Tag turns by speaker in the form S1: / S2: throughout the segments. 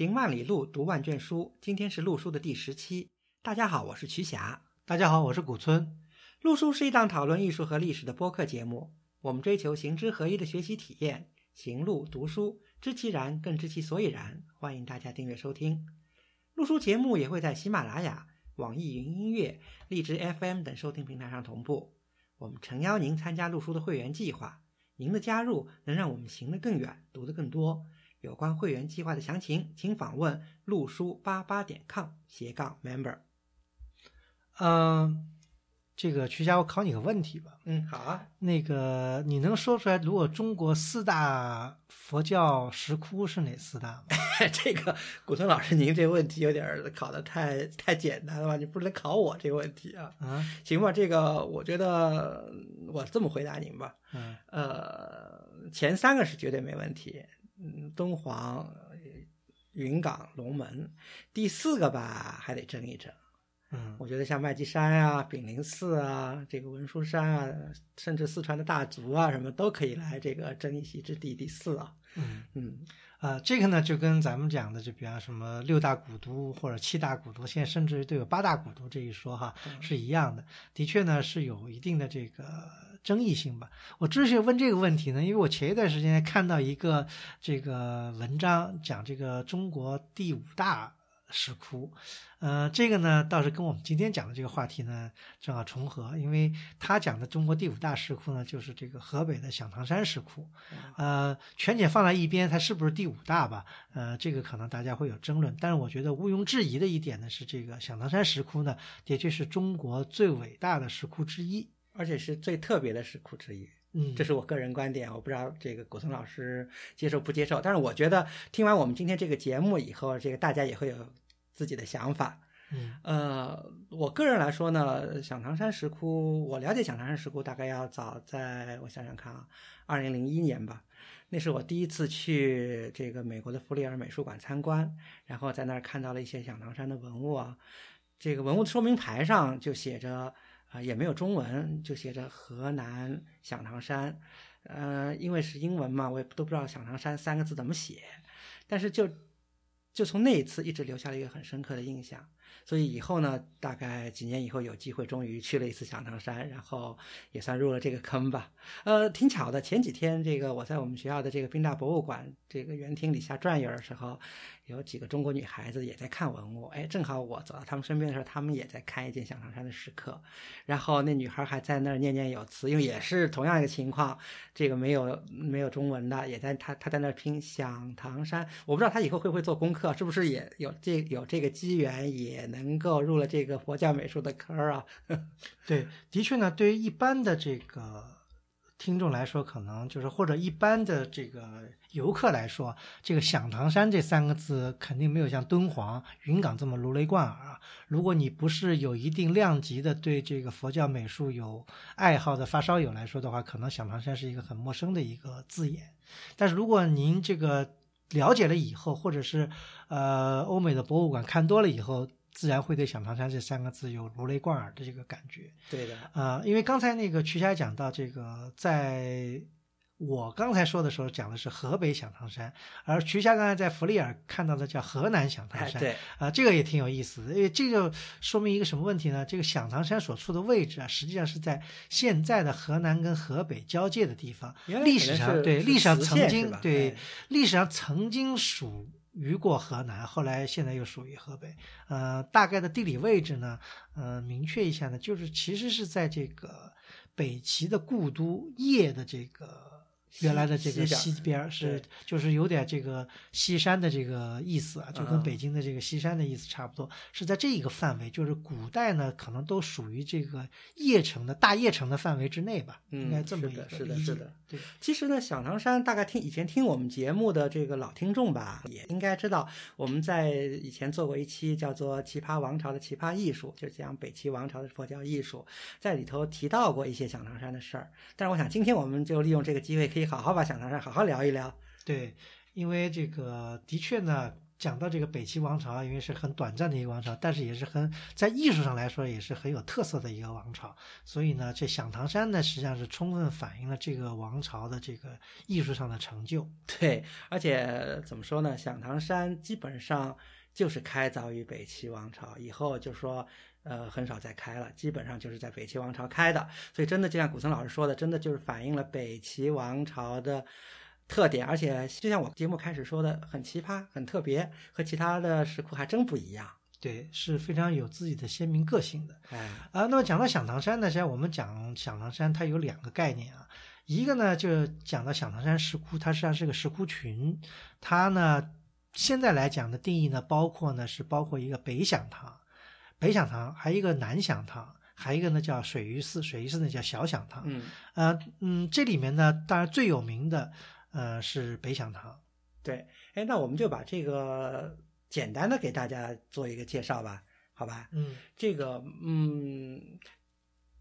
S1: 行万里路，读万卷书。今天是陆书的第十期。大家好，我是瞿霞。
S2: 大家好，我是古村。
S1: 陆书是一档讨论艺术和历史的播客节目。我们追求行知合一的学习体验，行路读书，知其然，更知其所以然。欢迎大家订阅收听。陆书节目也会在喜马拉雅、网易云音乐、荔枝 FM 等收听平台上同步。我们诚邀您参加陆书的会员计划。您的加入能让我们行得更远，读得更多。有关会员计划的详情，请访问陆书八八点 com 斜杠 member。
S2: 嗯，这个曲家，我考你个问题吧。
S1: 嗯，好啊。
S2: 那个，你能说出来，如果中国四大佛教石窟是哪四大吗？
S1: 这个古村老师，您这个问题有点考的太太简单了吧？你不能考我这个问题啊。
S2: 啊，
S1: 行吧，这个我觉得我这么回答您吧。
S2: 嗯，
S1: 呃，前三个是绝对没问题。嗯，敦煌、云冈、龙门，第四个吧还得争一争。
S2: 嗯，
S1: 我觉得像麦积山啊、炳灵寺啊、这个文殊山啊，甚至四川的大足啊，什么都可以来这个争一席之地。第四啊，
S2: 嗯
S1: 嗯，
S2: 啊，这个呢就跟咱们讲的，就比方什么六大古都或者七大古都，现在甚至都有八大古都这一说哈，是一样的。的确呢是有一定的这个。争议性吧。我之所以问这个问题呢，因为我前一段时间看到一个这个文章，讲这个中国第五大石窟，呃，这个呢倒是跟我们今天讲的这个话题呢正好重合，因为他讲的中国第五大石窟呢就是这个河北的响堂山石窟，呃，全解放在一边，它是不是第五大吧？呃，这个可能大家会有争论，但是我觉得毋庸置疑的一点呢是，这个响堂山石窟呢的确是中国最伟大的石窟之一。
S1: 而且是最特别的石窟之一，
S2: 嗯，
S1: 这是我个人观点，我不知道这个古松老师接受不接受。但是我觉得听完我们今天这个节目以后，这个大家也会有自己的想法。
S2: 嗯，
S1: 呃，我个人来说呢，响堂山石窟，我了解响堂山石窟大概要早在我想想看啊，二零零一年吧，那是我第一次去这个美国的弗里尔美术馆参观，然后在那儿看到了一些响堂山的文物啊，这个文物的说明牌上就写着。啊，也没有中文，就写着河南响堂山，呃，因为是英文嘛，我也都不知道响堂山三个字怎么写，但是就就从那一次一直留下了一个很深刻的印象。所以以后呢，大概几年以后有机会，终于去了一次响堂山，然后也算入了这个坑吧。呃，挺巧的，前几天这个我在我们学校的这个宾大博物馆这个园厅里瞎转悠的时候，有几个中国女孩子也在看文物。哎，正好我走到他们身边的时候，他们也在看一件响堂山的石刻。然后那女孩还在那儿念念有词，因为也是同样一个情况，这个没有没有中文的，也在她她在那儿拼响堂山。我不知道她以后会不会做功课，是不是也有这有这个机缘也。也能够入了这个佛教美术的坑啊？
S2: 对，的确呢，对于一般的这个听众来说，可能就是或者一般的这个游客来说，这个响堂山这三个字肯定没有像敦煌、云冈这么如雷贯耳啊。如果你不是有一定量级的对这个佛教美术有爱好的发烧友来说的话，可能响堂山是一个很陌生的一个字眼。但是如果您这个了解了以后，或者是呃欧美的博物馆看多了以后，自然会对响堂山这三个字有如雷贯耳的这个感觉。
S1: 对的，
S2: 啊，因为刚才那个曲霞讲到这个，在我刚才说的时候讲的是河北响堂山，而曲霞刚才在弗利尔看到的叫河南响堂山。
S1: 对，
S2: 啊，这个也挺有意思的，因为这就说明一个什么问题呢？这个响堂山所处的位置啊，实际上是在现在的河南跟河北交界的地方。历史上对历史上曾经对历史上曾经属。雨过河南，后来现在又属于河北。呃，大概的地理位置呢，呃，明确一下呢，就是其实是在这个北齐的故都邺的这个。原来的这个西边是，就是有点这个西山的这个意思啊，就跟北京的这个西山的意思差不多，是在这一个范围，就是古代呢可能都属于这个邺城的大邺城的范围之内吧，应该这么一个
S1: 是的，是的。
S2: 对，
S1: 其实呢，响堂山大概听以前听我们节目的这个老听众吧，也应该知道，我们在以前做过一期叫做《奇葩王朝的奇葩艺术》，就是讲北齐王朝的佛教艺术，在里头提到过一些响堂山的事儿。但是我想今天我们就利用这个机会可以。可以好好把响堂山好好聊一聊。
S2: 对，因为这个的确呢，讲到这个北齐王朝，因为是很短暂的一个王朝，但是也是很在艺术上来说也是很有特色的一个王朝，所以呢，这响堂山呢实际上是充分反映了这个王朝的这个艺术上的成就。
S1: 对，而且怎么说呢，响堂山基本上就是开凿于北齐王朝以后，就说呃很少再开了，基本上就是在北齐王朝开的，所以真的就像古森老师说的，真的就是反映了北齐王朝的。特点，而且就像我节目开始说的，很奇葩，很特别，和其他的石窟还真不一样。
S2: 对，是非常有自己的鲜明个性的。
S1: 哎，
S2: 啊，那么讲到响堂山呢，实际上我们讲响堂山，它有两个概念啊。一个呢，就讲到响堂山石窟，它实际上是个石窟群。它呢，现在来讲的定义呢，包括呢是包括一个北响堂，北响堂，还有一个南响堂，还有一个呢叫水鱼寺，水鱼寺呢叫小响堂。
S1: 嗯，
S2: 呃，嗯，这里面呢，当然最有名的。呃，是北响堂，
S1: 对，哎，那我们就把这个简单的给大家做一个介绍吧，好吧？
S2: 嗯，
S1: 这个，嗯，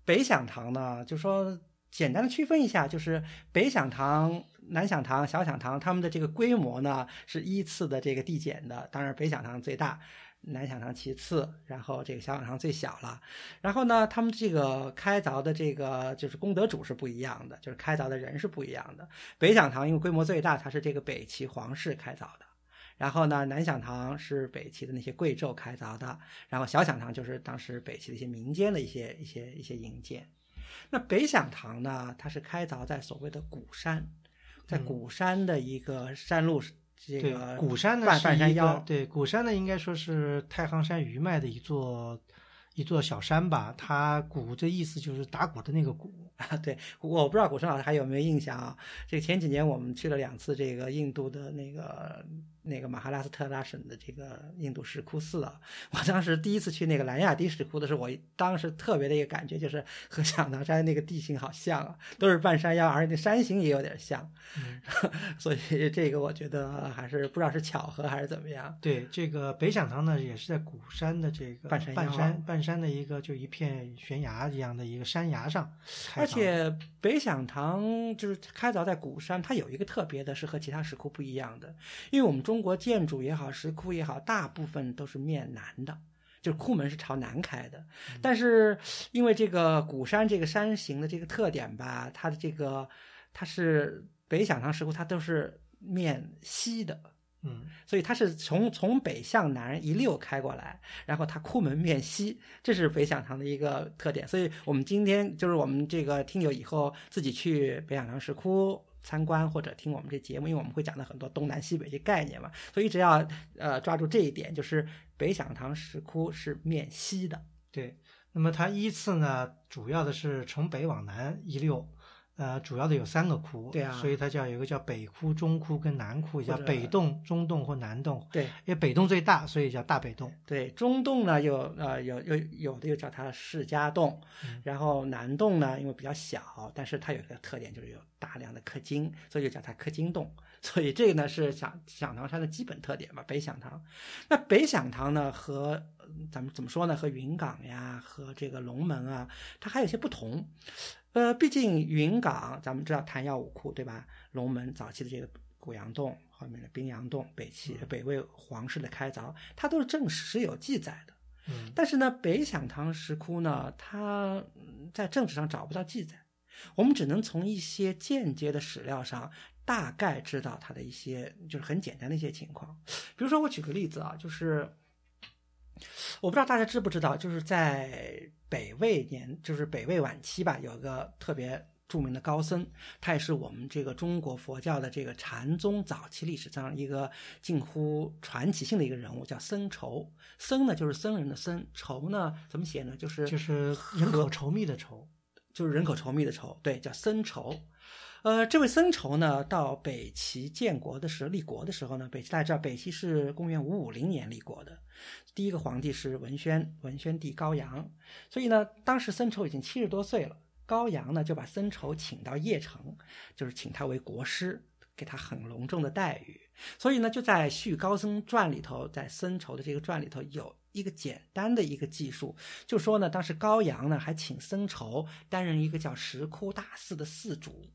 S1: 北响堂呢，就说简单的区分一下，就是北响堂、南响堂、小响堂，他们的这个规模呢是依次的这个递减的，当然北响堂最大。南响堂其次，然后这个小响堂最小了。然后呢，他们这个开凿的这个就是功德主是不一样的，就是开凿的人是不一样的。北响堂因为规模最大，它是这个北齐皇室开凿的。然后呢，南响堂是北齐的那些贵胄开凿的。然后小响堂就是当时北齐的一些民间的一些一些一些营建。那北响堂呢，它是开凿在所谓的古山，在古山的一个山路。
S2: 对，鼓山呢是一个对，鼓山呢应该说是太行山余脉的一座一座小山吧。它鼓的意思就是打鼓的那个鼓
S1: 啊。对，我不知道古生老师还有没有印象啊？这个前几年我们去了两次这个印度的那个。那个马哈拉斯特拉省的这个印度石窟寺啊，我当时第一次去那个兰亚迪石窟的时候，我当时特别的一个感觉就是 和响堂山那个地形好像啊，都是半山腰，而且那山形也有点像，所以这个我觉得还是不知道是巧合还是怎么样。
S2: 对，这个北响堂呢也是在鼓山的这个
S1: 半山
S2: 半山半山的一个就一片悬崖一样的一个山崖上，
S1: 而且北响堂就是开凿在鼓山，它有一个特别的是和其他石窟不一样的，因为我们中。中国建筑也好，石窟也好，大部分都是面南的，就是库门是朝南开的。但是因为这个古山这个山形的这个特点吧，它的这个它是北响堂石窟，它都是面西的，
S2: 嗯，
S1: 所以它是从从北向南一溜开过来，然后它库门面西，这是北响堂的一个特点。所以我们今天就是我们这个听友以后自己去北响堂石窟。参观或者听我们这节目，因为我们会讲到很多东南西北这概念嘛，所以只要呃抓住这一点，就是北响堂石窟是面西的。
S2: 对，那么它依次呢，主要的是从北往南一溜。呃，主要的有三个窟，
S1: 对啊，
S2: 所以它叫有一个叫北窟、中窟跟南窟，叫北洞、中洞或南洞。
S1: 对，
S2: 因为北洞最大，所以叫大北洞。
S1: 对，中洞呢又呃有有有的又叫它释迦洞，然后南洞呢因为比较小，但是它有一个特点就是有大量的氪金，所以就叫它氪金洞。所以这个呢是响响堂山的基本特点吧，北响堂。那北响堂呢和咱们怎么说呢？和云冈呀，和这个龙门啊，它还有些不同。呃，毕竟云冈咱们知道昙曜五窟对吧？龙门早期的这个古阳洞，后面的冰阳洞，北齐北魏皇室的开凿，它都是正史有记载的。
S2: 嗯，
S1: 但是呢，北响堂石窟呢，它在正史上找不到记载，我们只能从一些间接的史料上。大概知道它的一些就是很简单的一些情况，比如说我举个例子啊，就是我不知道大家知不知道，就是在北魏年，就是北魏晚期吧，有一个特别著名的高僧，他也是我们这个中国佛教的这个禅宗早期历史上一个近乎传奇性的一个人物，叫僧稠。僧呢就是僧人的僧，稠呢怎么写呢？就是
S2: 就是人口稠密的稠，
S1: 就是人口稠密的稠，对，叫僧稠。呃，这位僧稠呢，到北齐建国的时候，立国的时候呢，北齐大家知道，北齐是公元五五零年立国的，第一个皇帝是文宣，文宣帝高阳，所以呢，当时僧稠已经七十多岁了，高阳呢就把僧稠请到邺城，就是请他为国师，给他很隆重的待遇，所以呢，就在《续高僧传》里头，在僧稠的这个传里头有一个简单的一个记述，就说呢，当时高阳呢还请僧稠担任一个叫石窟大寺的寺主。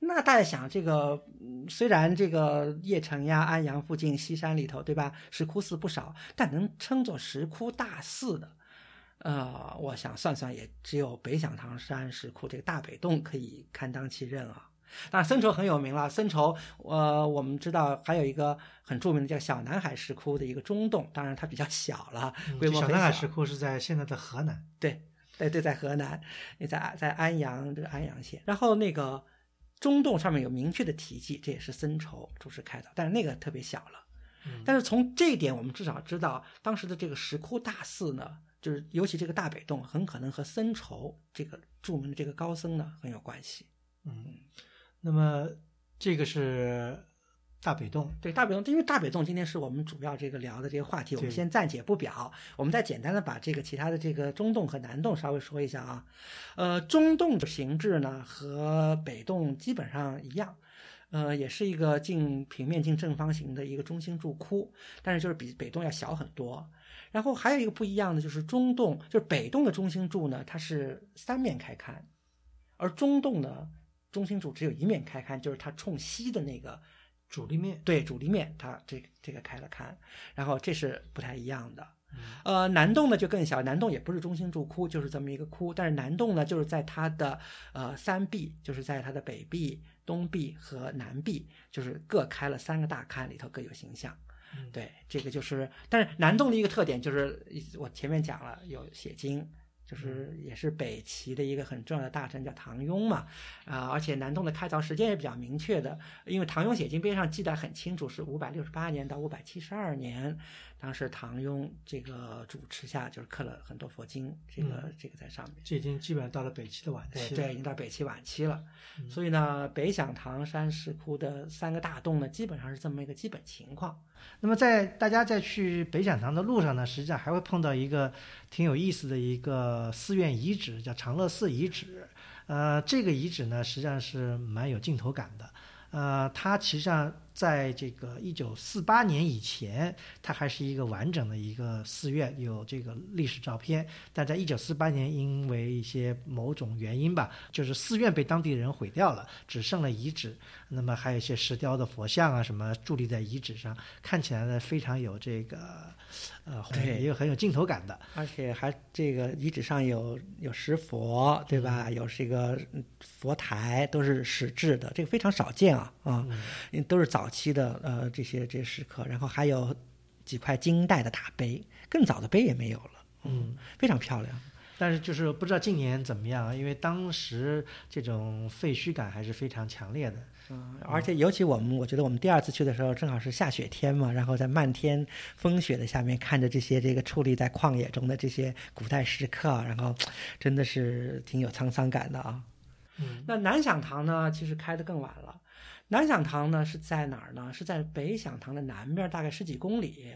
S1: 那大家想，这个嗯虽然这个邺城呀、安阳附近西山里头，对吧，石窟寺不少，但能称作石窟大寺的，呃，我想算算也只有北响堂山石窟这个大北洞可以堪当其任啊。当然，森稠很有名了。森稠，呃，我们知道还有一个很著名的叫小南海石窟的一个中洞，当然它比较小了，规模很
S2: 嗯小南海石窟是在现在的河南。
S1: 对对对，在河南，也在在安阳这个安阳县。然后那个中洞上面有明确的题记，这也是僧稠主持开的，但是那个特别小了。
S2: 嗯
S1: 但是从这一点，我们至少知道当时的这个石窟大寺呢，就是尤其这个大北洞，很可能和僧稠这个著名的这个高僧呢很有关系。
S2: 嗯，那么这个是大北洞。
S1: 对大北洞，因为大北洞今天是我们主要这个聊的这个话题，我们先暂且不表，我们再简单的把这个其他的这个中洞和南洞稍微说一下啊。呃，中洞的形制呢和北洞基本上一样，呃，也是一个近平面近正方形的一个中心柱窟，但是就是比北洞要小很多。然后还有一个不一样的就是中洞，就是北洞的中心柱呢，它是三面开龛，而中洞呢中心柱只有一面开龛，就是它冲西的那个
S2: 主力面，
S1: 对主力面，它这个这个开了龛，然后这是不太一样的。
S2: 嗯
S1: 呃，南洞呢就更小，南洞也不是中心柱窟，就是这么一个窟，但是南洞呢就是在它的呃三壁，就是在它的北壁、东壁和南壁，就是各开了三个大龛，里头各有形象。
S2: 嗯
S1: 对，这个就是，但是南洞的一个特点就是，我前面讲了有写经，就是也是北齐的一个很重要的大臣叫唐雍嘛，啊、而且南洞的开凿时间也比较明确的，因为唐雍写经边上记载很清楚，是五百六十八年到五百七十二年，当时唐雍这个主持下就是刻了很多佛经，这个、这个在上面。
S2: 这已经基本上到了北齐的晚期了。
S1: 对对，已经到北齐晚期了，
S2: 嗯
S1: 所以呢，北响唐山石窟的三个大洞呢，基本上是这么一个基本情况。
S2: 那么在大家在去北讲堂的路上呢，实际上还会碰到一个挺有意思的一个寺院遗址，叫长乐寺遗址。呃，这个遗址呢，实际上是蛮有镜头感的。呃，它实际上在这个一九四八年以前，它还是一个完整的一个寺院，有这个历史照片。但在一九四八年，因为一些某种原因吧，就是寺院被当地人毁掉了，只剩了遗址。那么还有一些石雕的佛像啊，什么伫立在遗址上，看起来呢非常有这个呃，
S1: 对
S2: 也有很有镜头感的。
S1: 而且还这个遗址上有有石佛，对吧？有这个嗯佛台，都是石制的，这个非常少见啊啊，都是早期的呃这些这些石刻，然后还有几块金代的大碑，更早的碑也没有了，
S2: 嗯，
S1: 非常漂亮。
S2: 但是就是不知道近年怎么样啊，因为当时这种废墟感还是非常强烈的。
S1: 嗯，而且尤其我们，我觉得我们第二次去的时候，正好是下雪天嘛，然后在漫天风雪的下面，看着这些这个矗立在旷野中的这些古代石刻，然后 真的是挺有沧桑感的啊。
S2: 嗯
S1: 那南响堂呢，其实开的更晚了。南响堂呢是在哪儿呢？是在北响堂的南边，大概十几公里，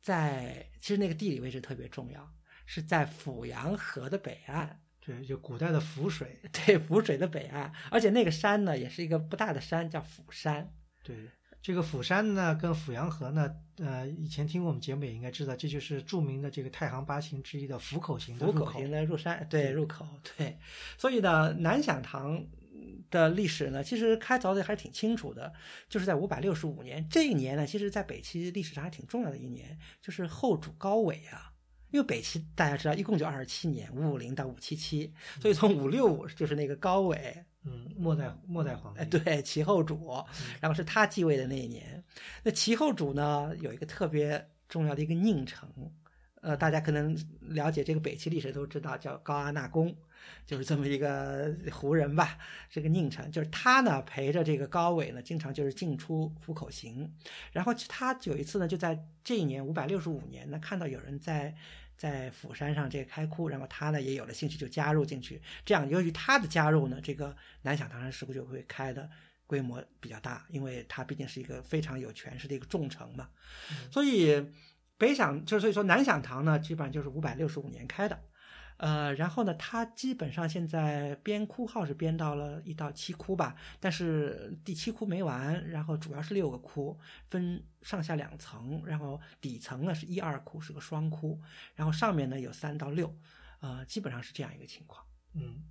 S1: 在其实那个地理位置特别重要，是在阜阳河的北岸。
S2: 对，就古代的浮水。
S1: 对，浮水的北岸，而且那个山呢，也是一个不大的山，叫釜山。
S2: 对，这个釜山呢，跟阜阳河呢，呃，以前听过我们节目也应该知道，这就是著名的这个太行八陉之一的釜口型的入口。
S1: 釜口型的入山，对入口，对，所以呢，南响堂的历史呢，其实开凿的还是挺清楚的，就是在五百六十五年这一年呢，其实在北齐历史上还挺重要的一年，就是后主高纬啊。因为北齐大家知道一共就二十七年，五五零到五七七，所以从五六五就是那个高纬，
S2: 嗯，末代末代皇帝。
S1: 哎，对，齐后主，然后是他继位的那一年。那齐后主呢，有一个特别重要的一个佞臣，呃，大家可能了解这个北齐历史都知道，叫高阿那公，就是这么一个胡人吧，这个佞臣。就是他呢陪着这个高纬呢，经常就是进出虎口行。然后他有一次呢，就在这一年五百六十五年呢，看到有人在。在釜山上这个开窟，然后他呢也有了兴趣，就加入进去。这样，由于他的加入呢，这个南响堂山石窟就会开的规模比较大，因为它毕竟是一个非常有权势的一个重臣嘛。所以北响就所以说南响堂呢，基本上就是五百六十五年开的。呃，然后呢，它基本上现在编窟号是编到了一到七窟吧，但是第七窟没完，然后主要是六个窟，分上下两层，然后底层呢是一二窟，是个双窟，然后上面呢有三到六，呃，基本上是这样一个情况。
S2: 嗯，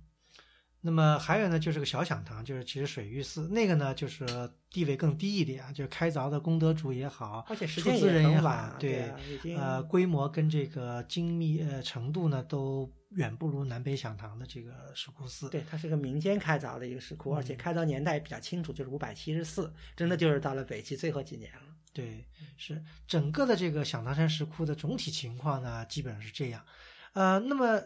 S2: 那么还有呢，就是个小享堂，就是其实水域寺那个呢，就是地位更低一点，就是开凿的功德主也好，
S1: 而且时
S2: 出
S1: 间也
S2: 资人也
S1: 晚，，
S2: 对，
S1: 啊
S2: 呃，规模跟这个精密呃程度呢，都远不如南北响堂的这个石窟寺。
S1: 对，它是个民间开凿的一个石窟，而且
S2: 嗯
S1: 开凿年代也比较清楚，就是五百七十四，真的就是到了北齐最后几年了。
S2: 对，是整个的这个响堂山石窟的总体情况呢，基本上是这样。呃，那么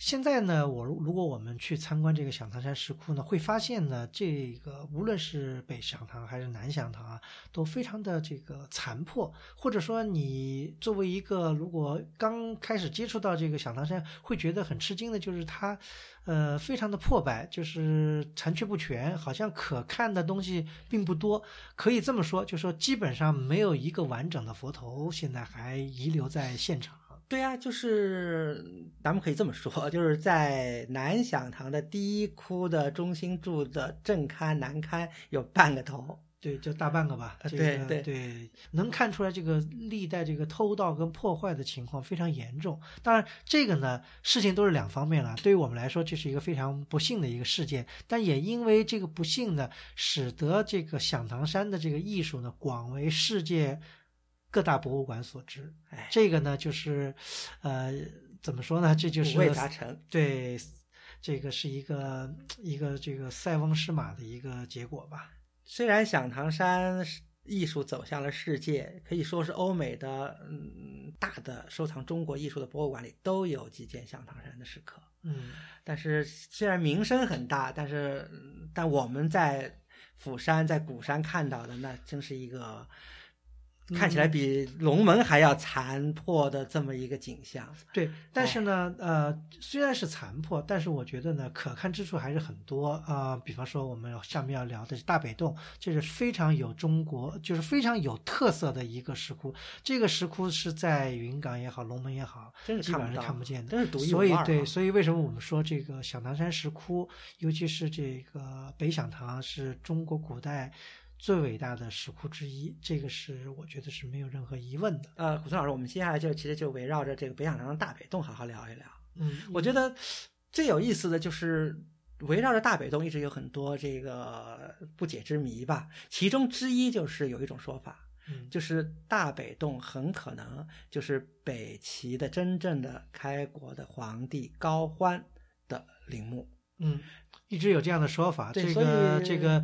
S2: 现在呢，我如果我们去参观这个响堂山石窟呢，会发现呢，这个无论是北响堂还是南响堂啊，都非常的这个残破，或者说你作为一个如果刚开始接触到这个响堂山，会觉得很吃惊的，就是它。呃，非常的破败，就是残缺不全，好像可看的东西并不多。可以这么说，就说基本上没有一个完整的佛头现在还遗留在现场。
S1: 对啊，就是咱们可以这么说，就是在南响堂的第一窟的中心柱的正龛、南龛有半个头。
S2: 对，就大半个吧。
S1: 呃
S2: 这个、
S1: 对对
S2: 对，能看出来这个历代这个偷盗跟破坏的情况非常严重。当然，这个呢事情都是两方面了。对于我们来说，这是一个非常不幸的一个事件，但也因为这个不幸呢，使得这个响堂山的这个艺术呢广为世界各大博物馆所知。
S1: 哎，
S2: 这个呢就是，呃，怎么说呢？这就是
S1: 五味杂陈。
S2: 对，这个是一个一个这个塞翁失马的一个结果吧。
S1: 虽然响堂山是艺术走向了世界，可以说是欧美的嗯大的收藏中国艺术的博物馆里都有几件响堂山的石刻，
S2: 嗯，
S1: 但是虽然名声很大，但是嗯但我们在釜山在鼓山看到的那真是一个。看起来比龙门还要残破的这么一个景象，
S2: 对。但是呢，呃，虽然是残破，但是我觉得呢，可看之处还是很多啊、比方说，我们下面要聊的是大北洞，这是非常有中国，就是非常有特色的一个石窟。这个石窟是在云冈也好，龙门也好，
S1: 真是
S2: 基本上是
S1: 看不
S2: 见的。
S1: 真是独一无
S2: 所以。对，所以为什么我们说这个响堂山石窟，尤其是这个北响堂，是中国古代最伟大的石窟之一，这个是我觉得是没有任何疑问的。
S1: 呃，古村老师，我们接下来就其实就围绕着这个北响堂的大北洞好好聊一聊。
S2: 嗯，
S1: 我觉得最有意思的就是围绕着大北洞一直有很多这个不解之谜吧。其中之一就是有一种说法，
S2: 嗯，
S1: 就是大北洞很可能就是北齐的真正的开国的皇帝高欢的陵墓。
S2: 嗯，一直有这样的说法。这个这个，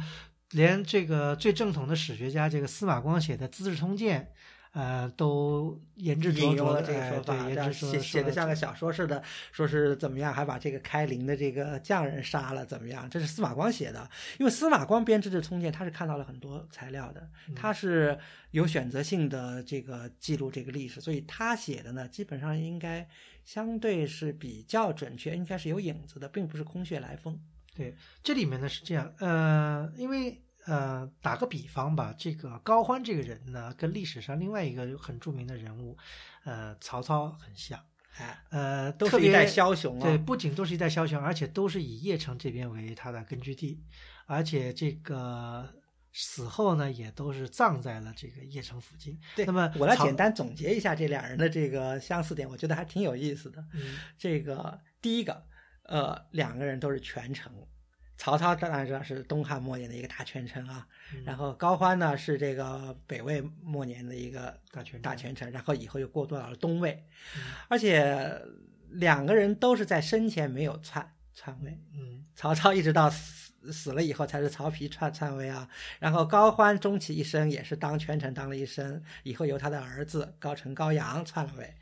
S2: 连这个最正统的史学家这个司马光写的《资治通鉴》，呃，都言之
S1: 引用了这个说法，
S2: 对，
S1: 这样
S2: 言之说
S1: 写写的像个小说似的，说是怎么样，还把这个开陵的这个匠人杀了，怎么样？这是司马光写的，因为司马光编《制的通鉴》，他是看到了很多材料的，
S2: 嗯
S1: 他是有选择性的这个记录这个历史，所以他写的呢，基本上应该相对是比较准确，应该是有影子的，并不是空穴来风。
S2: 对，这里面呢是这样，呃，因为呃，打个比方吧，这个高欢这个人呢，跟历史上另外一个很著名的人物，呃，曹操很像，
S1: 哎，
S2: 呃，
S1: 都是一代枭雄啊。
S2: 对，不仅都是一代枭雄，而且都是以邺城这边为他的根据地，而且这个死后呢，也都是葬在了这个邺城附近。
S1: 对，
S2: 那么
S1: 我来简单总结一下这两人的这个相似点，我觉得还挺有意思的。
S2: 嗯
S1: 这个第一个，呃，两个人都是权臣。曹操当然知道是东汉末年的一个大权臣啊，
S2: 嗯。
S1: 然后高欢呢是这个北魏末年的一个
S2: 大权
S1: 大权臣，然后以后又过渡到了东魏，
S2: 嗯。
S1: 而且两个人都是在生前没有篡篡位，
S2: 嗯
S1: 曹操一直到死死了以后才是曹丕篡篡位啊，然后高欢终其一生也是当权臣当了一生，以后由他的儿子高澄高阳篡了位，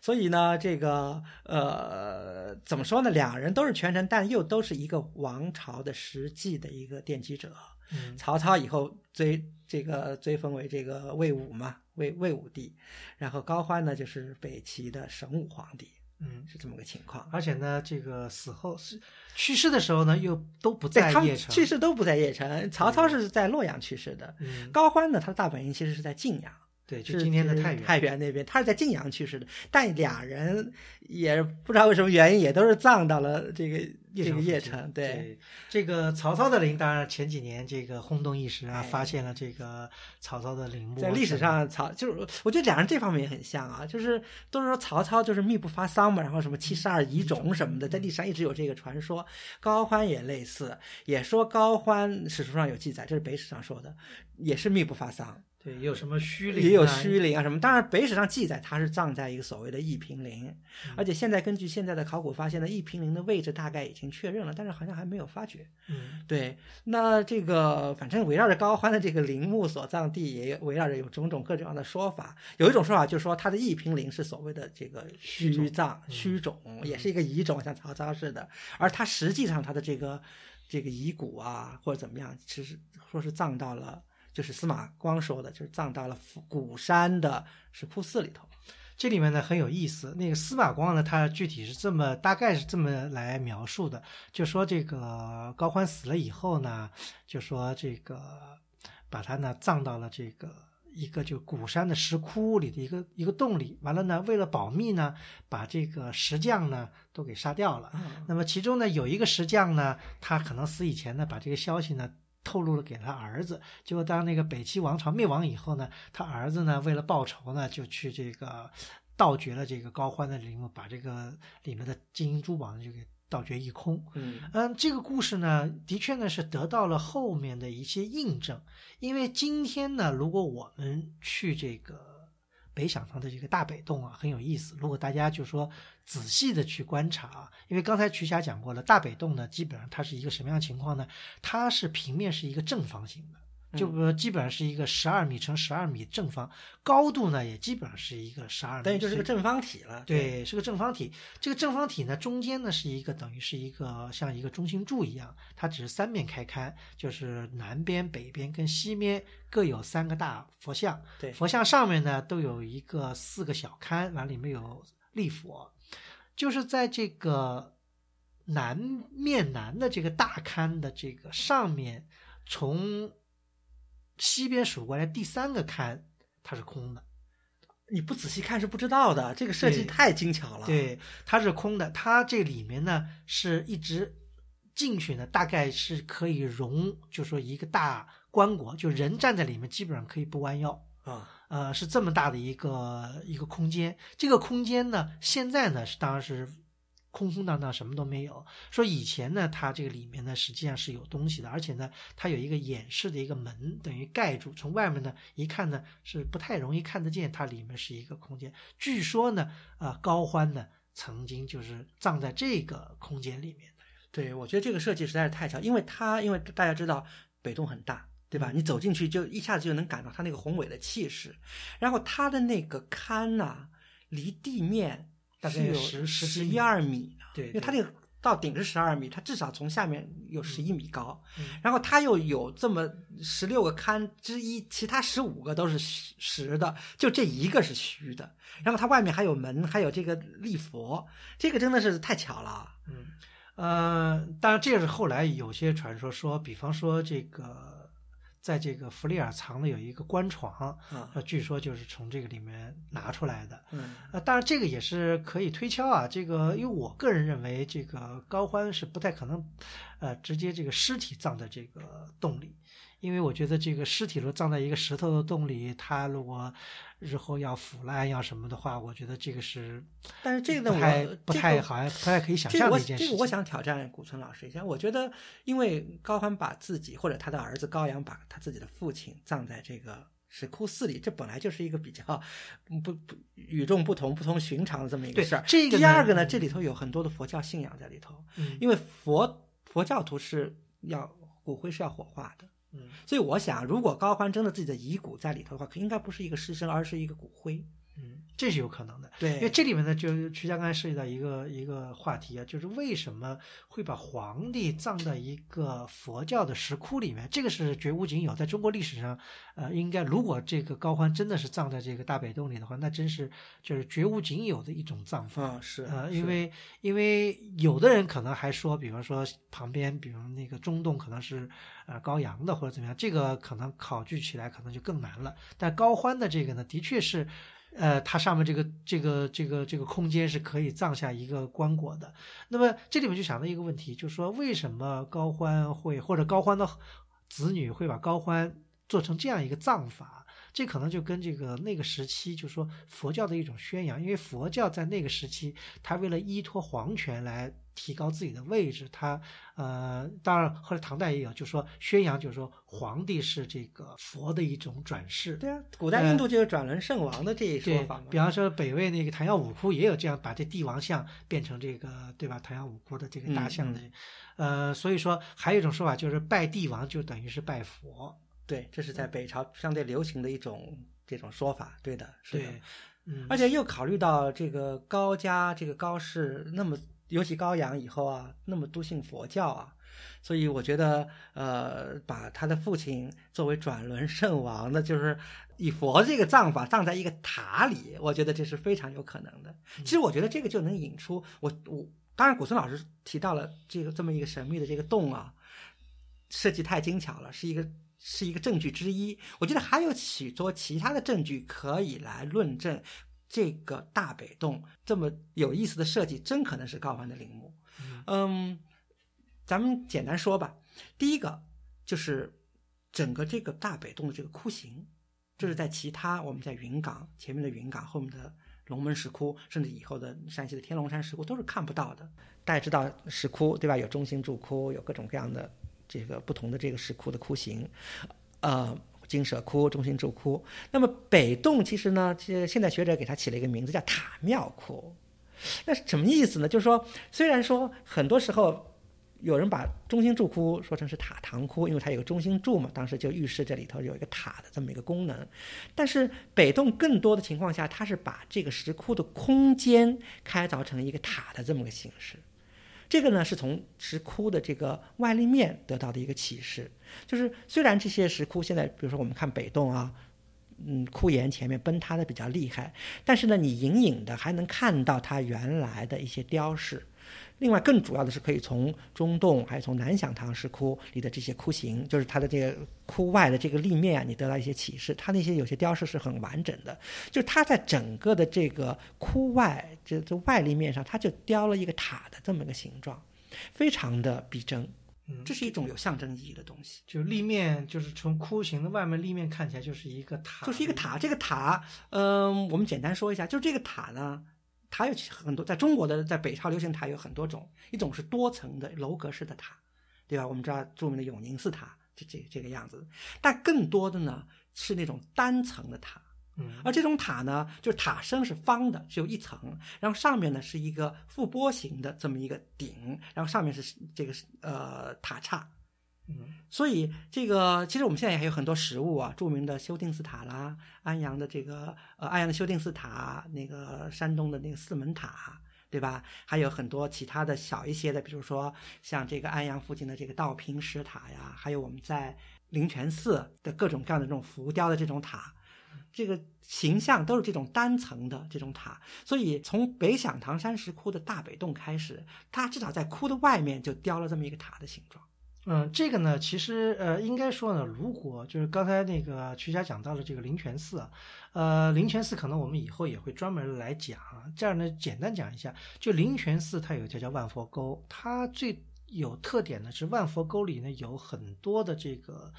S1: 所以呢，这个呃怎么说呢？两人都是权臣，但又都是一个王朝的实际的一个奠基者。
S2: 嗯
S1: 曹操以后追这个追封为这个魏武嘛，魏魏武帝，然后高欢呢就是北齐的神武皇帝，
S2: 嗯，
S1: 是这么个情况。
S2: 而且呢，这个死后是去世的时候呢，又都不在邺城。
S1: 去世都不在邺城，曹操是在洛阳去世的，
S2: 嗯，
S1: 高欢呢，他的大本营其实是在晋阳，
S2: 对，就今天的
S1: 太
S2: 原。太
S1: 原那边，他是在晋阳去世的，但俩人也不知道为什么原因，也都是葬到了这个这个邺城。
S2: 对，这个曹操的陵，当然前几年这个轰动一时啊，发现了这个曹操的陵墓。
S1: 在历史上，曹就是我觉得俩人这方面也很像啊，就是都是说曹操就是密不发丧嘛，然后什么七十二遗冢什么的，在历史上一直有这个传说。高欢也类似，也说高欢史书上有记载，这是北史上说的，也是密不发丧。
S2: 对，也有什么虚陵，
S1: 也有虚灵啊什么。当然，北史上记载他是葬在一个所谓的义平陵，而且现在根据现在的考古发现呢，义平陵的位置大概已经确认了，但是好像还没有发掘。
S2: 嗯，
S1: 对。那这个反正围绕着高欢的这个陵墓所葬地，也围绕着有种种各种各样的说法。有一种说法就是说，他的义平陵是所谓的这个虚葬、虚冢，也是一个遗冢，像曹操似的。而他实际上他的这个这个遗骨啊，或者怎么样，其实说是葬到了。就是司马光说的，就是葬到了鼓山的石窟寺里头。
S2: 这里面呢很有意思，那个司马光呢，他具体是这么大概是这么来描述的，就说这个高欢死了以后呢，就说这个把他呢葬到了这个一个就鼓山的石窟里的一个一个洞里。完了呢，为了保密呢，把这个石匠呢都给杀掉了。那么其中呢有一个石匠呢，他可能死以前呢，把这个消息呢。透露了给他儿子，结果当那个北齐王朝灭亡以后呢，他儿子呢为了报仇呢，就去这个盗掘了这个高欢的陵墓，把这个里面的金银珠宝就给盗掘一空。
S1: 嗯
S2: 嗯，这个故事呢，的确呢是得到了后面的一些印证，因为今天呢，如果我们去这个。北响堂的这个大北洞啊，很有意思。如果大家就说仔细的去观察啊，因为刚才瞿霞讲过了，大北洞呢，基本上它是一个什么样情况呢？它是平面是一个正方形的。就基本上是一个十二米乘十二米正方，高度呢也基本上是一个十二米，
S1: 等于就是个正方体了。
S2: 对，是个正方体。这个正方体呢，中间呢是一个等于是一个像一个中心柱一样，它只是三面开龛，就是南边、北边跟西边各有三个大佛像。
S1: 对，
S2: 佛像上面呢都有一个四个小龛，完里面有立佛，就是在这个南面南的这个大龛的这个上面，从西边数过来第三个龛，它是空的。
S1: 你不仔细看是不知道的，这个设计太精巧了。
S2: 对，它是空的。它这里面呢是一直进去呢，大概是可以容，就说一个大棺椁，就人站在里面基本上可以不弯腰
S1: 啊。
S2: 呃，是这么大的一个一个空间。这个空间呢，现在呢是当然是。空空荡荡，什么都没有。说以前呢，它这个里面呢实际上是有东西的，而且呢，它有一个掩饰的一个门，等于盖住。从外面呢一看呢，是不太容易看得见，它里面是一个空间。据说呢，啊，高欢呢曾经就是葬在这个空间里面的。
S1: 对，我觉得这个设计实在是太巧，因为它因为大家知道北洞很大，对吧？你走进去就一下子就能感到它那个宏伟的气势，然后它的那个龛呐，离地面。
S2: 大概有十
S1: 十一二米
S2: 对，
S1: 因为它这个到顶是十二米，它至少从下面有十一米高，
S2: 嗯，
S1: 然后它又有这么十六个龛之一，其他十五个都是实的，就这一个是虚的，然后它外面还有门，还有这个立佛，这个真的是太巧了，
S2: 嗯，呃，当然这是后来有些传说说，比方说这个。在这个弗利尔藏的有一个官床，啊，据说就是从这个里面拿出来的。
S1: 嗯，
S2: 呃，当然这个也是可以推敲啊。这个，因为我个人认为，这个高欢是不太可能，呃，直接这个尸体葬在这个洞里。因为我觉得这个尸体如果葬在一个石头的洞里，它如果日后要腐烂要什么的话，我觉得这个是，
S1: 但是这个
S2: 不太不太好像不太可以想象的一件
S1: 事。这个我想挑战古村老师一下，我觉得因为高欢把自己或者他的儿子高阳把他自己的父亲葬在这个石窟寺里，这本来就是一个比较不不与众不同、不同寻常的这么一个事儿。
S2: 这
S1: 个第二个呢，这里头有很多的佛教信仰在里头，
S2: 嗯，
S1: 因为佛佛教徒是要骨灰是要火化的。所以我想，如果高欢真的自己的遗骨在里头的话，应该不是一个尸身，而是一个骨灰。
S2: 嗯，这是有可能的。
S1: 对，
S2: 因为这里面呢，就曲家刚才涉及到一个一个话题啊，就是为什么会把皇帝葬在一个佛教的石窟里面？这个是绝无仅有，在中国历史上，呃，应该如果这个高欢真的是葬在这个大北洞里的话，那真是就是绝无仅有的一种葬法。
S1: 啊，是
S2: 呃，因为因为有的人可能还说，比方说旁边，比如那个中洞可能是呃高阳的或者怎么样，这个可能考据起来可能就更难了。但高欢的这个呢，的确是。呃，它上面这个这个这个这个空间是可以葬下一个棺椁的。那么这里面就想到一个问题，就是说为什么高欢会或者高欢的子女会把高欢做成这样一个葬法？这可能就跟这个那个时期，就是说佛教的一种宣扬，因为佛教在那个时期，他为了依托皇权来提高自己的位置，他呃，当然后来唐代也有，就是说宣扬，就是说皇帝是这个佛的一种转世。
S1: 对啊，古代印度就有转轮圣王的这一说法嘛。
S2: 比方说北魏那个唐尧五窟也有这样把这帝王像变成这个对吧？唐尧五窟的这个大象的，呃，所以说还有一种说法就是拜帝王就等于是拜佛。
S1: 对，这是在北朝相对流行的一种这种说法。对的，是的。
S2: 嗯，
S1: 而且又考虑到这个高家这个高氏那么，尤其高阳以后啊，那么笃信佛教啊，所以我觉得，呃，把他的父亲作为转轮圣王的，就是以佛这个葬法葬在一个塔里，我觉得这是非常有可能的。其实我觉得这个就能引出我我，当然古村老师提到了这个这么一个神秘的这个洞啊，设计太精巧了，是一个。是一个证据之一，我觉得还有许多其他的证据可以来论证这个大北洞这么有意思的设计，真可能是高欢的陵墓。嗯，咱们简单说吧。第一个就是整个这个大北洞的这个窟形，这是在其他我们在云冈前面的云冈后面的龙门石窟，甚至以后的山西的天龙山石窟都是看不到的。大家知道石窟对吧？有中心柱窟，有各种各样的。这个不同的这个石窟的窟形，呃，金舍窟、中心柱窟。那么北洞其实呢，这现在学者给它起了一个名字叫塔庙窟。那是什么意思呢？就是说，虽然说很多时候有人把中心柱窟说成是塔堂窟，因为它有个中心柱嘛，当时就预示这里头有一个塔的这么一个功能。但是北洞更多的情况下，它是把这个石窟的空间开凿成一个塔的这么个形式。这个呢，是从石窟的这个外立面得到的一个启示，就是虽然这些石窟现在，比如说我们看北洞啊，嗯，窟檐前面崩塌的比较厉害，但是呢，你隐隐的还能看到它原来的一些雕饰。另外，更主要的是可以从中洞，还有从南响堂石窟里的这些窟形，就是它的这个窟外的这个立面啊，你得到一些启示。它那些有些雕饰是很完整的，就是它在整个的这个窟外这这外立面上，它就雕了一个塔的这么一个形状，非常的逼真。
S2: 嗯，
S1: 这是一种有象征意义的东西。
S2: 就立面，就是从窟形的外面立面看起来就是一个塔，
S1: 就是一个塔。这个塔，嗯，我们简单说一下，就是这个塔呢。塔有很多，在中国的在北朝流行塔有很多种，一种是多层的楼阁式的塔，对吧？我们知道著名的永宁寺塔，这这这个样子。但更多的呢是那种单层的塔，
S2: 嗯，
S1: 而这种塔呢，就是塔身是方的，只有一层，然后上面呢是一个覆钵形的这么一个顶，然后上面是这个呃塔刹。
S2: 嗯，
S1: 所以这个其实我们现在还有很多实物啊，著名的修定寺塔啦，安阳的这个呃安阳的修定寺塔，那个山东的那个四门塔，对吧？还有很多其他的小一些的，比如说像这个安阳附近的这个道平石塔呀，还有我们在灵泉寺的各种各样的这种浮雕的这种塔，这个形象都是这种单层的这种塔。所以从北响堂山石窟的大北洞开始，它至少在窟的外面就雕了这么一个塔的形状。
S2: 嗯，这个呢，其实呃，应该说呢，如果就是刚才那个曲家讲到了这个灵泉寺啊，呃，灵泉寺可能我们以后也会专门来讲，这样呢，简单讲一下，就灵泉寺它有叫叫万佛沟，它最有特点的是万佛沟里呢有很多的这个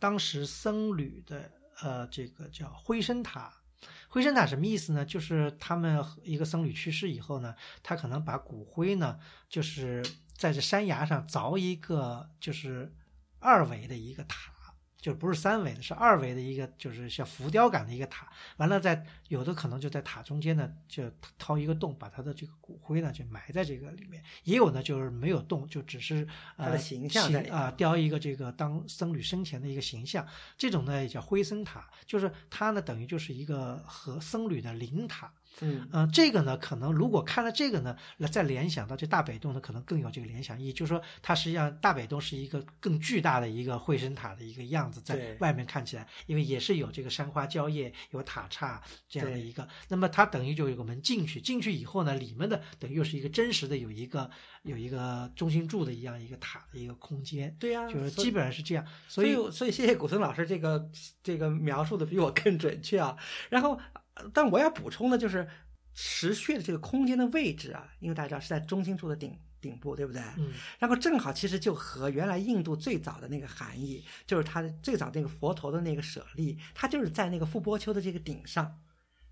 S2: 当时僧侣的呃这个叫灰身塔，灰身塔什么意思呢？就是他们一个僧侣去世以后呢，他可能把骨灰呢就是。在这山崖上凿一个就是二维的一个塔，就不是三维的，是二维的一个，就是像浮雕感的一个塔。完了，在有的可能就在塔中间呢，就掏一个洞，把他的这个骨灰呢就埋在这个里面。也有呢，就是没有洞，就只是
S1: 他的形象在里
S2: 啊，雕一个这个当僧侣生前的一个形象。这种呢也叫灰僧塔，就是它呢等于就是一个和僧侣的灵塔。
S1: 嗯
S2: 呃，这个呢，可能如果看了这个呢，那再联想到这大北洞呢，可能更有这个联想意义。就是说，它实际上大北洞是一个更巨大的一个会神塔的一个样子，在外面看起来，因为也是有这个山花蕉叶、有塔刹这样的一个。那么它等于就有个门进去，进去以后呢，里面的等于又是一个真实的有一个有一个中心柱的一样一个塔的一个空间，
S1: 对呀、
S2: 就是基本上是这样。所
S1: 所
S2: 以
S1: 以，所以谢谢古森老师这个这个描述的比我更准确啊。然后，呃但我要补充的就是石穴的这个空间的位置啊，因为大家知道是在中心柱的顶顶部，对不对？
S2: 嗯
S1: 然后正好其实就和原来印度最早的那个含义，就是它最早那个佛头的那个舍利，它就是在那个富波丘的这个顶上。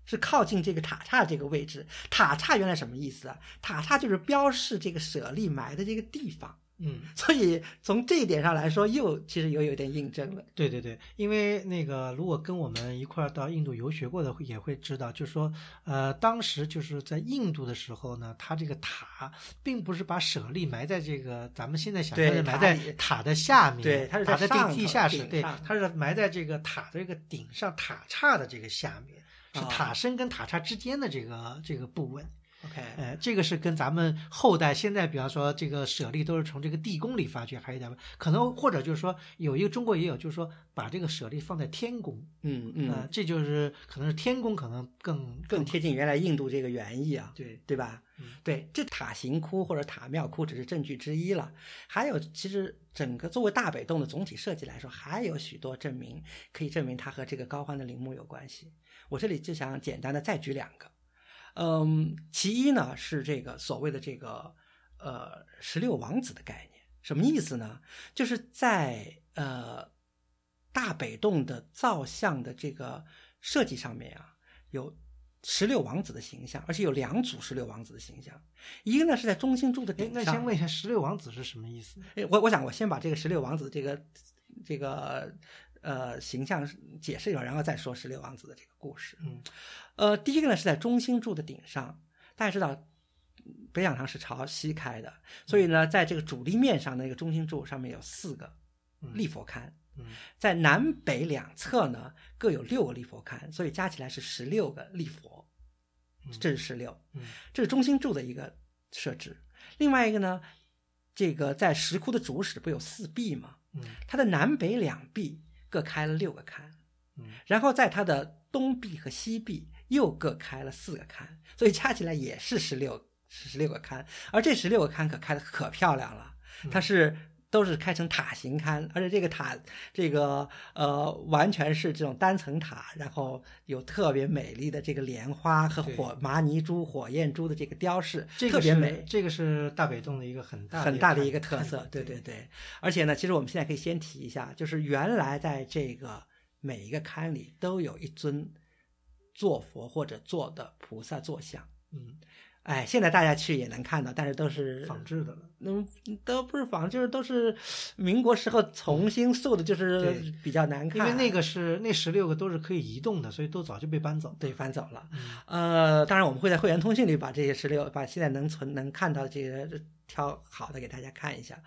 S1: 是靠近这个塔刹这个位置，塔刹原来什么意思啊？塔刹就是标示这个舍利埋的这个地方，
S2: 嗯。
S1: 所以从这一点上来说，又其实又有点印证了。
S2: 对对对，因为那个如果跟我们一块儿到印度游学过的，也会知道，就是说，呃，当时就是在印度的时候呢，它这个塔并不是把舍利埋在这个咱们现在想象的埋在
S1: 塔
S2: 的下面，
S1: 对它是在
S2: 地地下室，对它是埋在这个塔的这个顶上塔刹的这个下面，是
S1: 哦
S2: 塔身跟塔刹之间的这个这个部位。
S1: OK，
S2: 呃，这个是跟咱们后代现在，比方说这个舍利都是从这个地宫里发掘，还有一点可能或者就是说有一个中国也有，就是说把这个舍利放在天宫，
S1: 嗯
S2: 呃
S1: 嗯，
S2: 这就是可能是天宫可能更
S1: 更贴近原来印度这个原意啊，
S2: 对，
S1: 对吧？
S2: 嗯
S1: 对，这塔形窟或者塔庙窟只是证据之一了，还有其实整个作为大北洞的总体设计来说，还有许多证明可以证明它和这个高欢的陵墓有关系。我这里就想简单的再举两个，嗯，其一呢是这个所谓的这个呃十六王子的概念，什么意思呢？就是在呃大北洞的造像的这个设计上面啊，有十六王子的形象，而且有两组十六王子的形象，一个呢是在中心柱的
S2: 哎
S1: 顶，上。
S2: 那先问一下十六王子是什么意思？
S1: 哎，我我想我先把这个十六王子这个这个呃形象解释一下，然后再说十六王子的这个故事。
S2: 嗯
S1: 呃，第一个呢是在中心柱的顶上，大家知道北讲堂是朝西开的，所以呢，在这个主立面上的那个中心柱上面有四个
S2: 嗯
S1: 立佛龛，
S2: 嗯
S1: 在南北两侧呢各有六个立佛龛，所以加起来是十六个立佛，
S2: 嗯
S1: 这是十六。
S2: 嗯
S1: 这是中心柱的一个设置。另外一个呢，这个在石窟的主室不有四壁吗？
S2: 嗯
S1: 它的南北两壁各开了六个龛，
S2: 嗯
S1: 然后在它的东壁和西壁又各开了四个龛，所以加起来也是十六十六个龛。而这十六个龛可开的可漂亮了，它是。都是开成塔形龛，而且这个塔，这个呃，完全是这种单层塔，然后有特别美丽的这个莲花和火麻尼珠、火焰珠的这个雕饰，
S2: 这个是
S1: 特别美。
S2: 这个是大北洞的一个很大
S1: 很大的一个特色，对
S2: 对
S1: 对对。而且呢，其实我们现在可以先提一下，就是原来在这个每一个龛里都有一尊坐佛或者坐的菩萨坐像。
S2: 嗯
S1: 哎，现在大家去也能看到，但是都是
S2: 仿制的了。
S1: 嗯，都不是仿，就是都是民国时候重新塑的，就是比较难看。
S2: 因为那个是那十六个都是可以移动的，所以都早就被搬走。
S1: 对搬走了。
S2: 嗯
S1: 呃，当然我们会在会员通讯里把这些十六，把现在能存能看到的这些挑好的给大家看一下。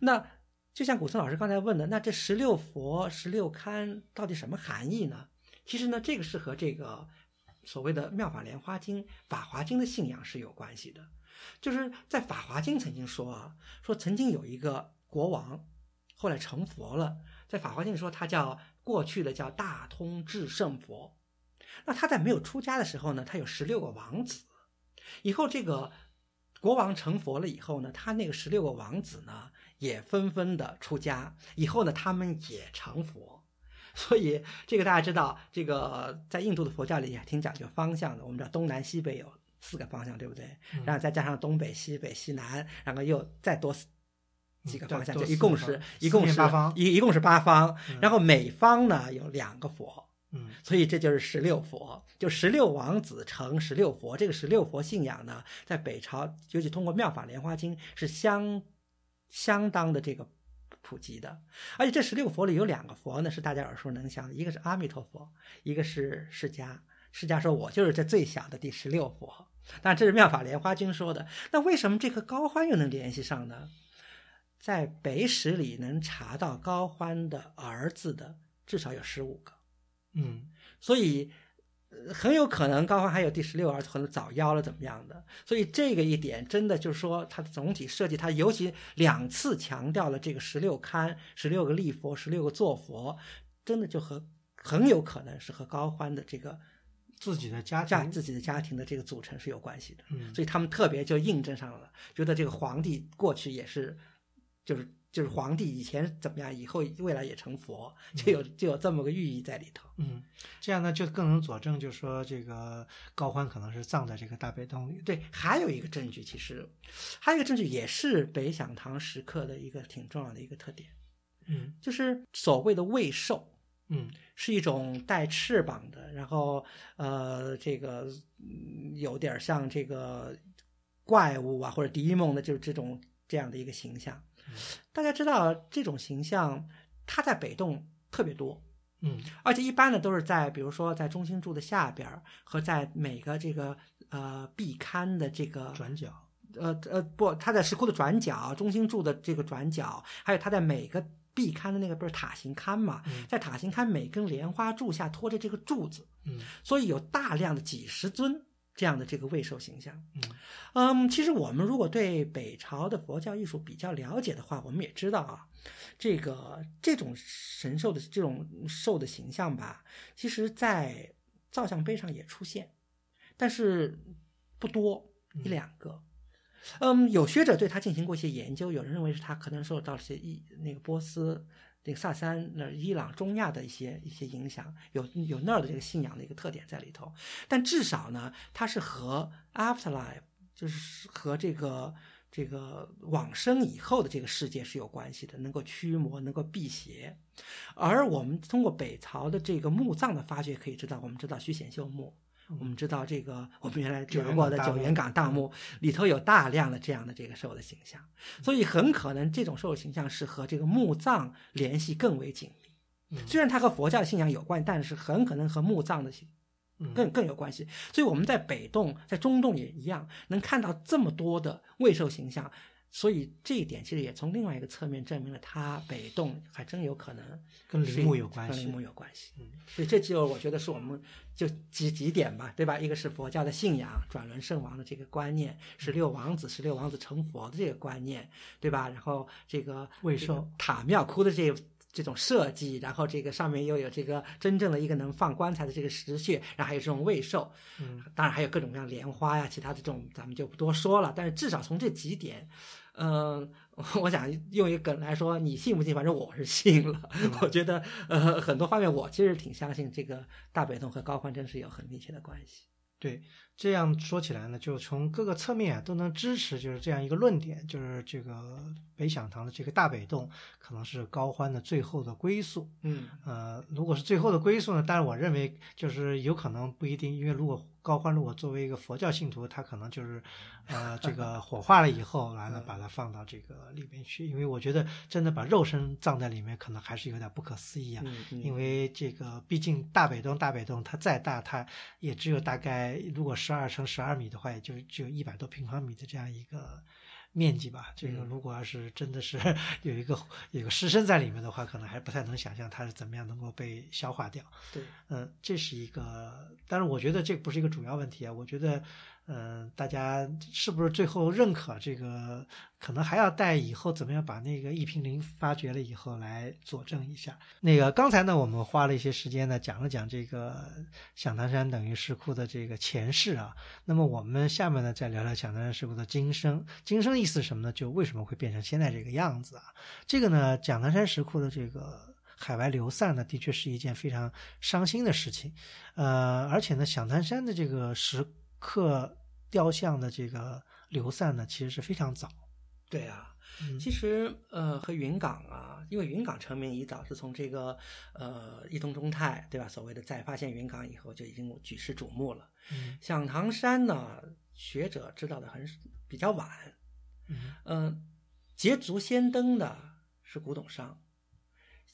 S1: 那就像古村老师刚才问的，那这十六佛、十六龛到底什么含义呢？其实呢，这个是和这个所谓的《妙法莲华经》《法华经》的信仰是有关系的。就是在《法华经》曾经说啊，说曾经有一个国王，后来成佛了，在《法华经》说他叫过去的叫大通智胜佛。那他在没有出家的时候呢，他有十六个王子。以后这个国王成佛了以后呢，他那个十六个王子呢，也纷纷的出家。以后呢，他们也成佛。所以这个大家知道，这个在印度的佛教里也挺讲究方向的。我们知道东南西北有四个方向，对不对？
S2: 嗯
S1: 然后再加上东北、西北、西南，然后又再多四几个方向，就一共是一共是
S2: 八方
S1: 一一共是八方。
S2: 嗯
S1: 然后每方呢有两个佛。
S2: 嗯
S1: 所以这就是十六佛，就十六王子成十六佛。这个十六佛信仰呢，在北朝，尤其通过《妙法莲花经》是相相当的这个普及的。而且这十六佛里有两个佛呢是大家耳熟能详的，一个是阿弥陀佛，一个是释迦。释迦说：“我就是这最小的第十六佛。”但这是妙法莲花经说的。那为什么这颗高欢又能联系上呢？在北史里能查到高欢的儿子的至少有十五个。
S2: 嗯，
S1: 所以。很有可能高欢还有第十六儿子可能早夭了怎么样的，所以这个一点真的就是说，它的总体设计，它尤其两次强调了这个十六龛、十六个立佛、十六个坐佛，真的就和很有可能是和高欢的这个
S2: 自己的家
S1: 家自己的家庭的这个组成是有关系的。
S2: 嗯，
S1: 所以他们特别就印证上了，觉得这个皇帝过去也是，就是。就是皇帝以前怎么样，以后未来也成佛，就有就有这么个寓意在里头。
S2: 嗯，这样呢就更能佐证，就是说这个高欢可能是葬在这个大悲洞里。
S1: 对，还有一个证据，其实还有一个证据也是北响堂石刻的一个挺重要的一个特点。
S2: 嗯，
S1: 就是所谓的未兽。
S2: 嗯，
S1: 是一种带翅膀的，然后呃，这个有点像这个怪物啊或者狄梦的，就是这种这样的一个形象。大家知道这种形象，它在北洞特别多，
S2: 嗯，
S1: 而且一般呢都是在，比如说在中心柱的下边和在每个这个呃壁龛的这个
S2: 转角，
S1: 呃呃不，它在石窟的转角，中心柱的这个转角，还有它在每个壁龛的那个不是塔形龛嘛，在塔形龛每根莲花柱下托着这个柱子，
S2: 嗯，
S1: 所以有大量的几十尊。这样的这个未受形象，
S2: 嗯
S1: 嗯，其实我们如果对北朝的佛教艺术比较了解的话，我们也知道啊，这个这种神兽的这种兽的形象吧，其实在造像碑上也出现，但是不多一两个。嗯，有学者对他进行过一些研究，有人认为是他可能受到了些一那个波斯。这个萨珊那伊朗中亚的一些一些影响，有有那儿的这个信仰的一个特点在里头，但至少呢，它是和 afterlife，就是和这个这个往生以后的这个世界是有关系的，能够驱魔，能够辟邪。而我们通过北朝的这个墓葬的发掘可以知道，我们知道虚显秀墓。我们知道这个，我们原来聊过的九原岗大墓里头有大量的这样的这个兽的形象，所以很可能这种兽形象是和这个墓葬联系更为紧密。虽然它和佛教信仰有关，但是很可能和墓葬的更更有关系。所以我们在北洞、在中洞也一样，能看到这么多的未兽形象。所以这一点其实也从另外一个侧面证明了，它北洞还真有可能
S2: 跟陵墓有关
S1: 系，跟陵墓有关系。嗯，所以这就我觉得是我们就几几点吧，对吧？一个是佛教的信仰，转轮圣王的这个观念，十六王子，十六王子成佛的这个观念，对吧？然后这个
S2: 魏寿
S1: 塔庙窟的这这种设计，然后这个上面又有这个真正的一个能放棺材的这个石穴，然后还有这种未寿，
S2: 嗯，
S1: 当然还有各种各样莲花呀，其他的这种咱们就不多说了。但是至少从这几点。嗯，我想用一个梗来说，你信不信？反正我是信了。我觉得，呃，很多方面我其实挺相信这个大北洞和高欢真是有很密切的关系。
S2: 对，这样说起来呢，就从各个侧面啊都能支持，就是这样一个论点，就是这个北响堂的这个大北洞可能是高欢的最后的归宿。
S1: 嗯，
S2: 呃，如果是最后的归宿呢，但是我认为就是有可能不一定，因为如果高欢禄，我作为一个佛教信徒，他可能就是，呃，这个火化了以后，完了 把它放到这个里面去。因为我觉得真的把肉身葬在里面，可能还是有点不可思议啊。因为这个毕竟大北洞，大北洞它再大，它也只有大概如果十二乘十二米的话，也就只有一百多平方米的这样一个。面积吧，这个如果要是真的是 有一个有个尸身在里面的话，可能还不太能想象它是怎么样能够被消化掉。
S1: 对，
S2: 嗯，这是一个，但是我觉得这不是一个主要问题啊，我觉得。嗯，大家是不是最后认可这个？可能还要待以后怎么样把那个一平零发掘了以后来佐证一下。那个刚才呢，我们花了一些时间呢，讲了讲这个响堂山等于石窟的这个前世啊。那么我们下面呢，再聊聊响堂山石窟的今生。今生意思是什么呢？就为什么会变成现在这个样子啊？这个呢，响堂山石窟的这个海外流散呢，的确是一件非常伤心的事情。呃，而且呢，响堂山的这个石刻雕像的这个流散呢，其实是非常早。
S1: 对啊，其实呃和云冈啊，因为云冈成名已早，是从这个呃伊东忠泰对吧？所谓的在发现云冈以后，就已经举世瞩目了。响堂山呢，学者知道的很比较晚。
S2: 嗯，
S1: 嗯，捷足先登的是古董商。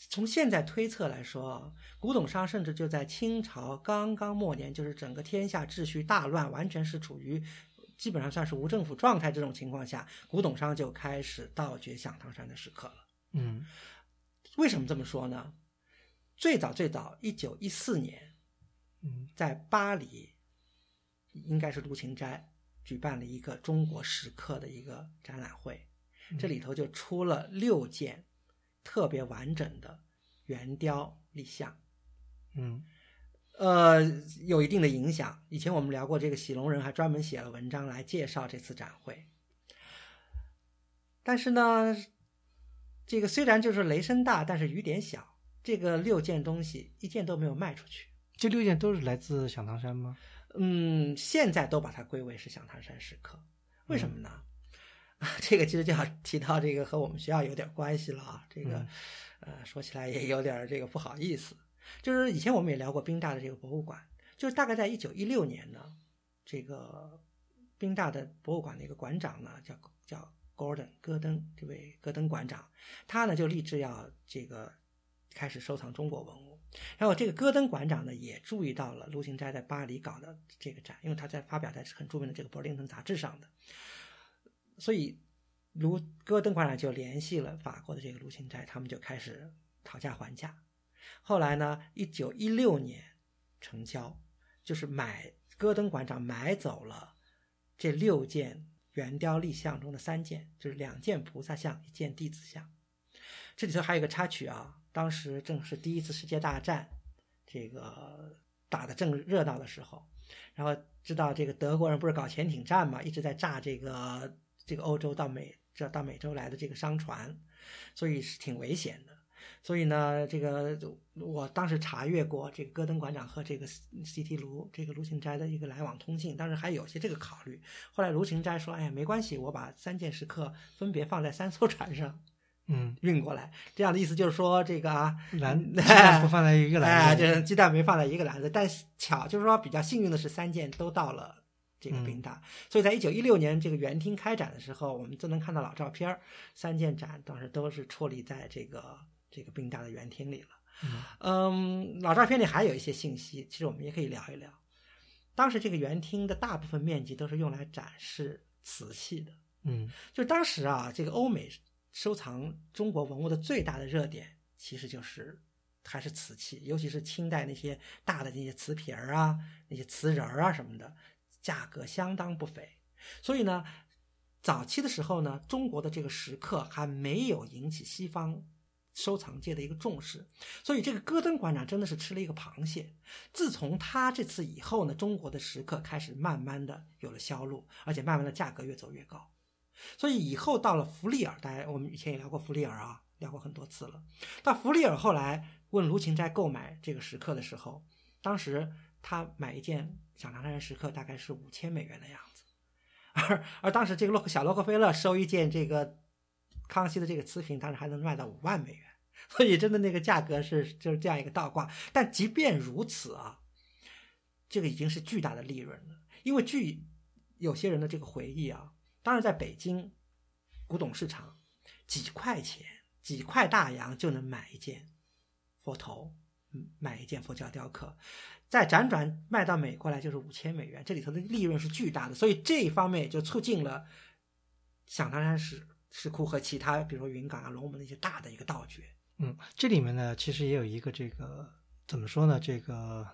S1: 从现在推测来说啊，古董商甚至就在清朝刚刚末年，就是整个天下秩序大乱，完全是处于基本上算是无政府状态这种情况下，古董商就开始盗掘响堂山的石刻了。
S2: 嗯
S1: 为什么这么说呢？最早最早，一九一四年，
S2: 嗯
S1: 在巴黎，应该是卢芹斋举办了一个中国石刻的一个展览会，这里头就出了六件特别完整的圆雕立像，
S2: 嗯
S1: 呃，有一定的影响。以前我们聊过，这个喜龙人还专门写了文章来介绍这次展会。但是呢，这个虽然就是雷声大，但是雨点小。这个六件东西一件都没有卖出去。
S2: 这六件都是来自响堂山吗？
S1: 嗯，现在都把它归为是响堂山石刻，为什么呢？这个其实就要提到这个和我们学校有点关系了啊。这个，
S2: 嗯
S1: 呃，说起来也有点这个不好意思。就是以前我们也聊过宾大的这个博物馆，就是大概在一九一六年呢，这个宾大的博物馆的一个馆长呢，叫叫 Gordon 戈登，这位戈登馆长，他呢就立志要这个开始收藏中国文物。然后这个戈登馆长呢也注意到了卢芹斋在巴黎搞的这个展，因为他在发表在很著名的这个《柏林顿》杂志上的，所以卢戈登馆长就联系了法国的这个卢芹斋，他们就开始讨价还价。后来呢，一九一六年成交，就是买戈登馆长买走了这六件圆雕立像中的三件，就是两件菩萨像，一件弟子像。这里头还有一个插曲啊，当时正是第一次世界大战，这个打得正热闹的时候，然后知道这个德国人不是搞潜艇战嘛，一直在炸这个这个欧洲到美这到美洲来的这个商船，所以是挺危险的。所以呢，这个我当时查阅过这个戈登馆长和这个 C.T. 卢这个卢芹斋的一个来往通信，当时还有些这个考虑。后来卢芹斋说：“哎呀，没关系，我把三件石刻分别放在三艘船上
S2: 嗯，
S1: 运过来。”这样的意思就是说，这个啊，
S2: 篮 鸡蛋不放在一个
S1: 哎，
S2: 篮子里，
S1: 就是鸡蛋没放在一个篮子，但是巧就是说比较幸运的是，三件都到了这个
S2: 嗯
S1: 宾大，所以在一九一六年这个园厅开展的时候，我们就能看到老照片儿，三件展当时都是矗立在这个这个宾大的园厅里了。
S2: 嗯
S1: 嗯，老照片里还有一些信息，其实我们也可以聊一聊。当时这个园厅的大部分面积都是用来展示瓷器的，
S2: 嗯
S1: 就当时啊，这个欧美收藏中国文物的最大的热点，其实就是还是瓷器，尤其是清代那些大的那些瓷瓶儿啊、那些瓷人儿啊什么的，价格相当不菲。所以呢，早期的时候呢，中国的这个石刻还没有引起西方收藏界的一个重视，所以这个戈登馆长真的是吃了一个螃蟹。自从他这次以后呢，中国的石刻开始慢慢的有了销路，而且慢慢的价格越走越高。所以以后到了弗利尔，大家我们以前也聊过弗利尔啊，聊过很多次了。到弗利尔后来问卢芹斋购买这个石刻的时候，当时他买一件响堂山石刻大概是五千美元的样子，而而当时这个洛克小洛克菲勒收一件这个康熙的这个瓷瓶，当时还能卖到五万美元，所以真的那个价格是就是这样一个倒挂。但即便如此啊，这个已经是巨大的利润了，因为据有些人的这个回忆啊。当然，在北京古董市场，几块钱、几块大洋就能买一件佛头，买一件佛教雕刻，再辗转卖到美国来就是五千美元，这里头的利润是巨大的，所以这一方面也就促进了响堂山石石窟和其他，比如说云冈啊、龙门那些大的一个盗掘。
S2: 嗯，这里面呢，其实也有一个这个怎么说呢？这个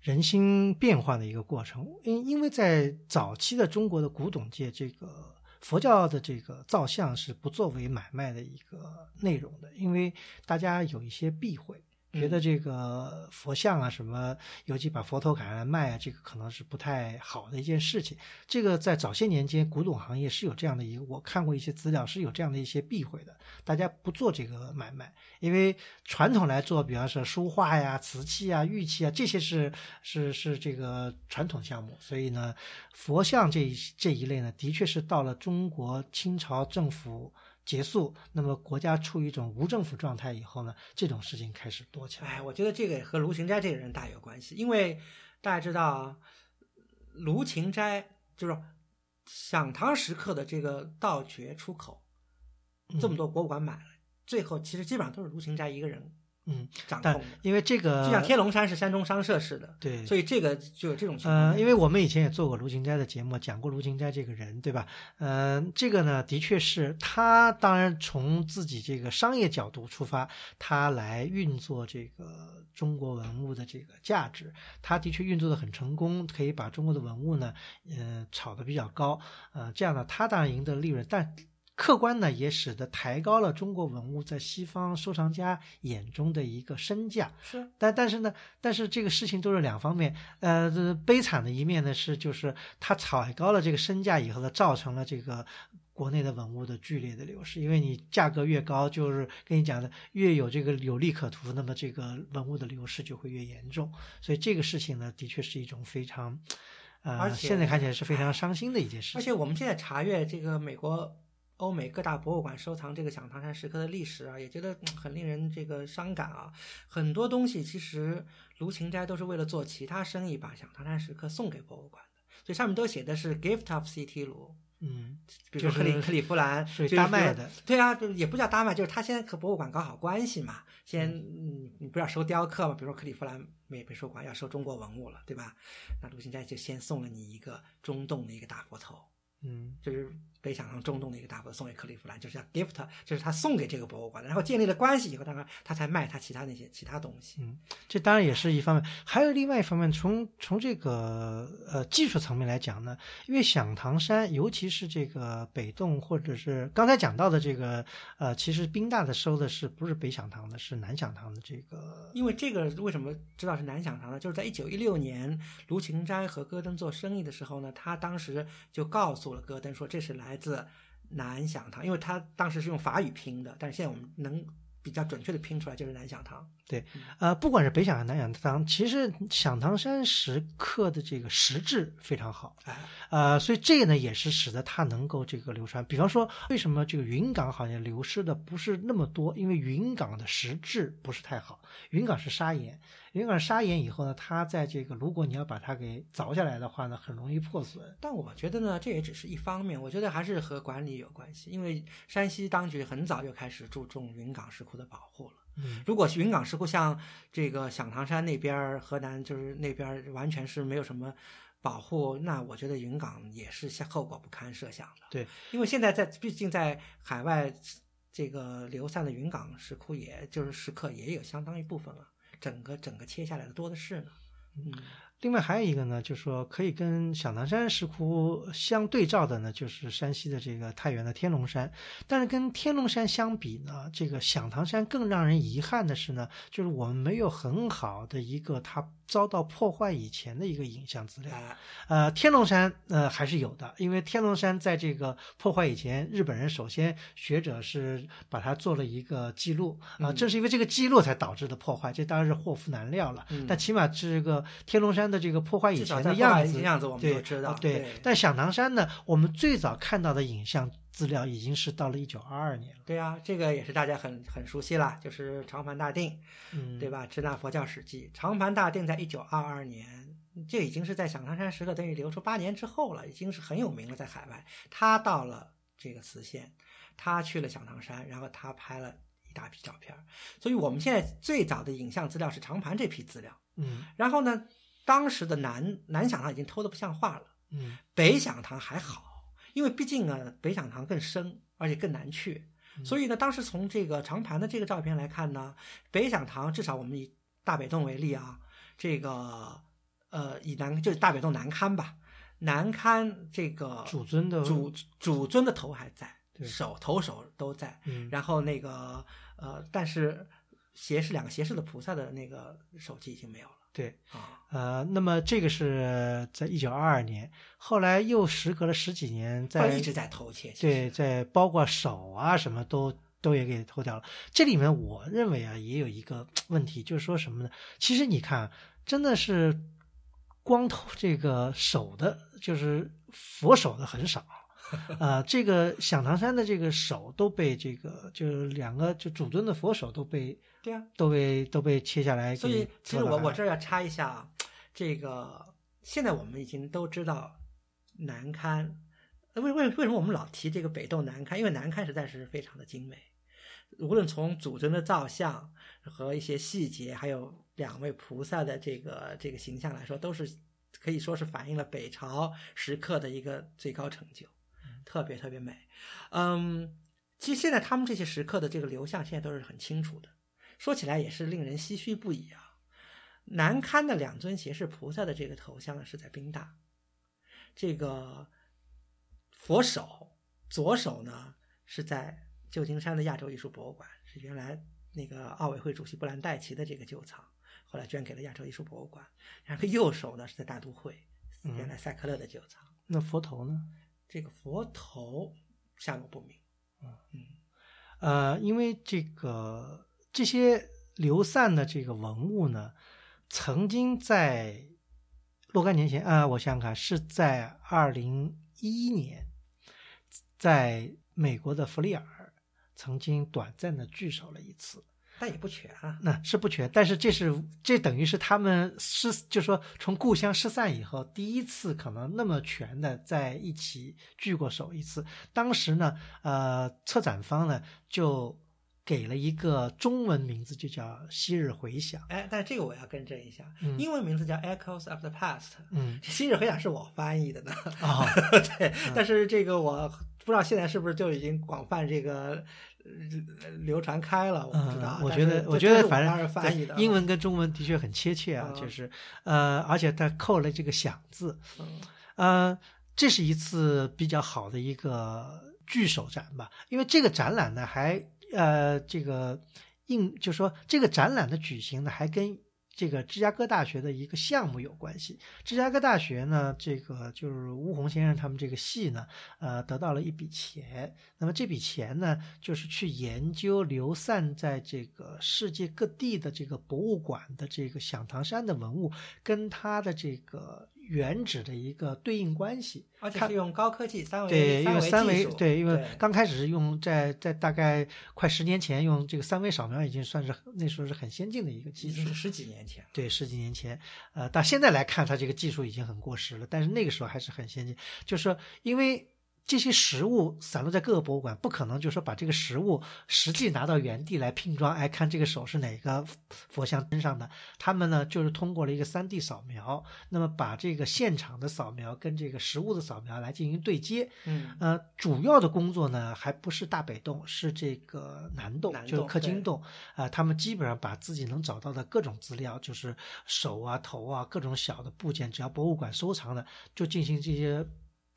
S2: 人心变化的一个过程。因因为在早期的中国的古董界，这个佛教的这个造像是不作为买卖的一个内容的，因为大家有一些避讳。觉得这个佛像啊什么，尤其把佛头砍下来卖啊，这个可能是不太好的一件事情。这个在早些年间，古董行业是有这样的一个，我看过一些资料是有这样的一些避讳的，大家不做这个买卖，因为传统来做，比方说书画呀、瓷器啊、玉器啊，这些是是是这个传统项目，所以呢，佛像这一这一类呢，的确是到了中国清朝政府。结束，那么国家处于一种无政府状态以后呢，这种事情开始多起来。
S1: 哎，我觉得这个也和卢芹斋这个人大有关系，因为大家知道啊，卢芹斋就是响堂时刻的这个盗掘出口，这么多博物馆买了，最后其实基本上都是卢芹斋一个人
S2: 嗯，但
S1: 掌控的，
S2: 因为这个
S1: 就像天龙山是山中商社似的，
S2: 对，
S1: 所以这个就有这种情况。
S2: 呃，因为我们以前也做过卢芹斋的节目，讲过卢芹斋这个人，对吧？呃，这个呢，的确是他当然从自己这个商业角度出发，他来运作这个中国文物的这个价值，他的确运作的很成功，可以把中国的文物呢，呃，炒得比较高，呃，这样呢，他当然赢得利润，但。客观呢，也使得抬高了中国文物在西方收藏家眼中的一个身价。
S1: 是，
S2: 但但是呢，但是这个事情都是两方面。呃，这悲惨的一面呢是，就是它炒高了这个身价以后呢，造成了这个国内的文物的剧烈的流失。因为你价格越高，就是跟你讲的越有这个有利可图，那么这个文物的流失就会越严重。所以这个事情呢，的确是一种非常，呃，
S1: 而且
S2: 现在看起来是非常伤心的一件事情。
S1: 而且我们现在查阅这个美国。欧美各大博物馆收藏这个响堂山石刻的历史啊，也觉得很令人这个伤感啊。很多东西其实卢芹斋都是为了做其他生意，把响堂山石刻送给博物馆的，所以上面都写的是 gift of CT 卢。
S2: 嗯，
S1: 比如说克里克里夫兰，
S2: 是丹麦的。
S1: 对啊，就也不叫丹麦，就是他先和博物馆搞好关系嘛。先，嗯，你不要收雕刻嘛，比如说克里夫兰美美术馆要收中国文物了，对吧？那卢芹斋就先送了你一个中洞的一个大佛头。
S2: 嗯，
S1: 就是北响堂中东的一个大佛送给克利夫兰，就是要 gift，就是他送给这个博物馆的，然后建立了关系以后，当然他才卖他其他那些其他东西。
S2: 嗯，这当然也是一方面，还有另外一方面，从从这个呃技术层面来讲呢，因为响堂山，尤其是这个北洞或者是刚才讲到的这个呃，其实宾大的收的是不是北响堂的，是南响堂的这个。
S1: 因为这个为什么知道是南响堂呢？就是在一九一六年，卢芹斋和戈登做生意的时候呢，他当时就告诉。了戈登说这是来来自南响堂，因为他当时是用法语拼的，但是现在我们能比较准确的拼出来就是南响堂。
S2: 对，呃，不管是北响堂、南响堂，其实响堂山石刻的这个石质非常好，
S1: 哎，
S2: 呃，所以这个呢也是使得它能够这个流传。比方说，为什么这个云冈好像流失的不是那么多？因为云冈的石质不是太好，云冈是砂岩。云冈砂岩以后呢，它在这个如果你要把它给凿下来的话呢，很容易破损。
S1: 但我觉得呢，这也只是一方面，我觉得还是和管理有关系。因为山西当局很早就开始注重云冈石窟的保护了。
S2: 嗯，
S1: 如果云冈石窟像这个响堂山那边，河南就是那边完全是没有什么保护，那我觉得云冈也是后果不堪设想的。
S2: 对，
S1: 因为现在在毕竟在海外这个流散的云冈石窟，也就是石刻也有相当一部分了。整个整个切下来的多的是呢，嗯，
S2: 另外还有一个呢，就是说可以跟响堂山石窟相对照的呢，就是山西的这个太原的天龙山。但是跟天龙山相比呢，这个响堂山更让人遗憾的是呢，就是我们没有很好的一个它。遭到破坏以前的一个影像资料，呃，天龙山呃还是有的，因为天龙山在这个破坏以前，日本人首先学者是把它做了一个记录啊，正是因为这个记录才导致的破坏，这当然是祸福难料了。但起码这个天龙山的这个破坏以前的样子，
S1: 样子我们都知道。
S2: 对，但响堂山呢，我们最早看到的影像。资料已经是到了一九二二年了。
S1: 对啊，这个也是大家很很熟悉了，就是长盘大定，
S2: 嗯，
S1: 对吧？支那佛教史记，长盘大定在一九二二年，这已经是在响堂山石刻等于流出八年之后了，已经是很有名了，在海外。他到了这个磁县，他去了响堂山，然后他拍了一大批照片。所以我们现在最早的影像资料是长盘这批资料，
S2: 嗯，
S1: 然后呢，当时的南南响堂已经偷的不像话了，
S2: 嗯，
S1: 北响堂还好。因为毕竟呢，北响堂更深，而且更难去，所以呢，当时从这个长盘的这个照片来看呢，北响堂至少我们以大北洞为例啊，这个呃以南就是大北洞南龛吧，南龛这个
S2: 主尊的
S1: 主主尊的头还在，手头手都在，
S2: 嗯，
S1: 然后那个呃，但是斜视两个斜视的菩萨的那个手机已经没有了。
S2: 对
S1: 啊，
S2: 呃，那么这个是在一九二二年，后来又时隔了十几年，在
S1: 一直在偷窃，
S2: 对，在包括手啊什么都都也给偷掉了。这里面我认为啊，也有一个 问题，就是说什么呢？其实你看，真的是光偷这个手的，就是佛手的很少。啊，这个响堂山的这个手都被这个，就是两个就主尊的佛手都被，
S1: 对啊，
S2: 都被都被切下来。
S1: 所以其实我我这儿要插一下啊，这个现在我们已经都知道南龛，为为为什么我们老提这个北斗南龛？因为南龛实在是非常的精美。无论从祖尊的造像和一些细节，还有两位菩萨的这个这个形象来说，都是可以说是反映了北朝石刻的一个最高成就，特别特别美。嗯，其实现在他们这些石刻的这个流向，现在都是很清楚的，说起来也是令人唏嘘不已啊。南堪的两尊胁侍菩萨的这个头像呢，是在宾大，这个佛手左手呢是在旧金山的亚洲艺术博物馆，是原来那个奥委会主席布兰代奇的这个旧藏，后来捐给了亚洲艺术博物馆。然后右手呢是在大都会，原来塞克勒的旧藏。
S2: 那佛头呢？
S1: 这个佛头下落不明。
S2: 嗯嗯，呃，因为这个这些流散的这个文物呢。曾经在若干年前啊，我想想看，是在二零一一年，在美国的弗利尔曾经短暂的聚首了一次，
S1: 但也不全啊。
S2: 那是不全，但是这是这等于是他们失，就说从故乡失散以后，第一次可能那么全的在一起聚过首一次。当时呢，呃，策展方呢就。给了一个中文名字，就叫《昔日回响》。
S1: 哎，但这个我要更正一下，英文名字叫《Echoes of the Past》。
S2: 嗯，《
S1: 昔日回响》是我翻译的呢。
S2: 啊，
S1: 对，但是这个我不知道现在是不是就已经广泛这个流传开了，我不知道。
S2: 我觉得，我觉得反正
S1: 翻译的
S2: 英文跟中文的确很贴切啊，就是呃，而且它扣了这个“响”字。
S1: 嗯，
S2: 呃，这是一次比较好的一个聚首展吧，因为这个展览呢还。呃，这个应就说这个展览的举行呢，还跟这个芝加哥大学的一个项目有关系。芝加哥大学呢，这个就是吴红先生他们这个系呢，呃，得到了一笔钱。那么这笔钱呢，就是去研究流散在这个世界各地的这个博物馆的这个响堂山的文物，跟它的这个。原址的一个对应关系，
S1: 而且是用高科技三维
S2: 对，用三
S1: 维
S2: 对，因为刚开始是用在在大概快十年前用这个三维扫描已经算是那时候是很先进的一个技术，
S1: 十几年前
S2: 对十几年前，呃，到现在来看它这个技术已经很过时了，但是那个时候还是很先进，就是说因为。这些实物散落在各个博物馆，不可能就说把这个实物实际拿到原地来拼装。哎，看这个手是哪个佛像身上的？他们呢，就是通过了一个 3D 扫描，那么把这个现场的扫描跟这个实物的扫描来进行对接。
S1: 嗯，
S2: 呃，主要的工作呢，还不是大北洞，是这个南洞，就是克金洞。啊，他们基本上把自己能找到的各种资料，就是手啊、头啊各种小的部件，只要博物馆收藏的，就进行这些。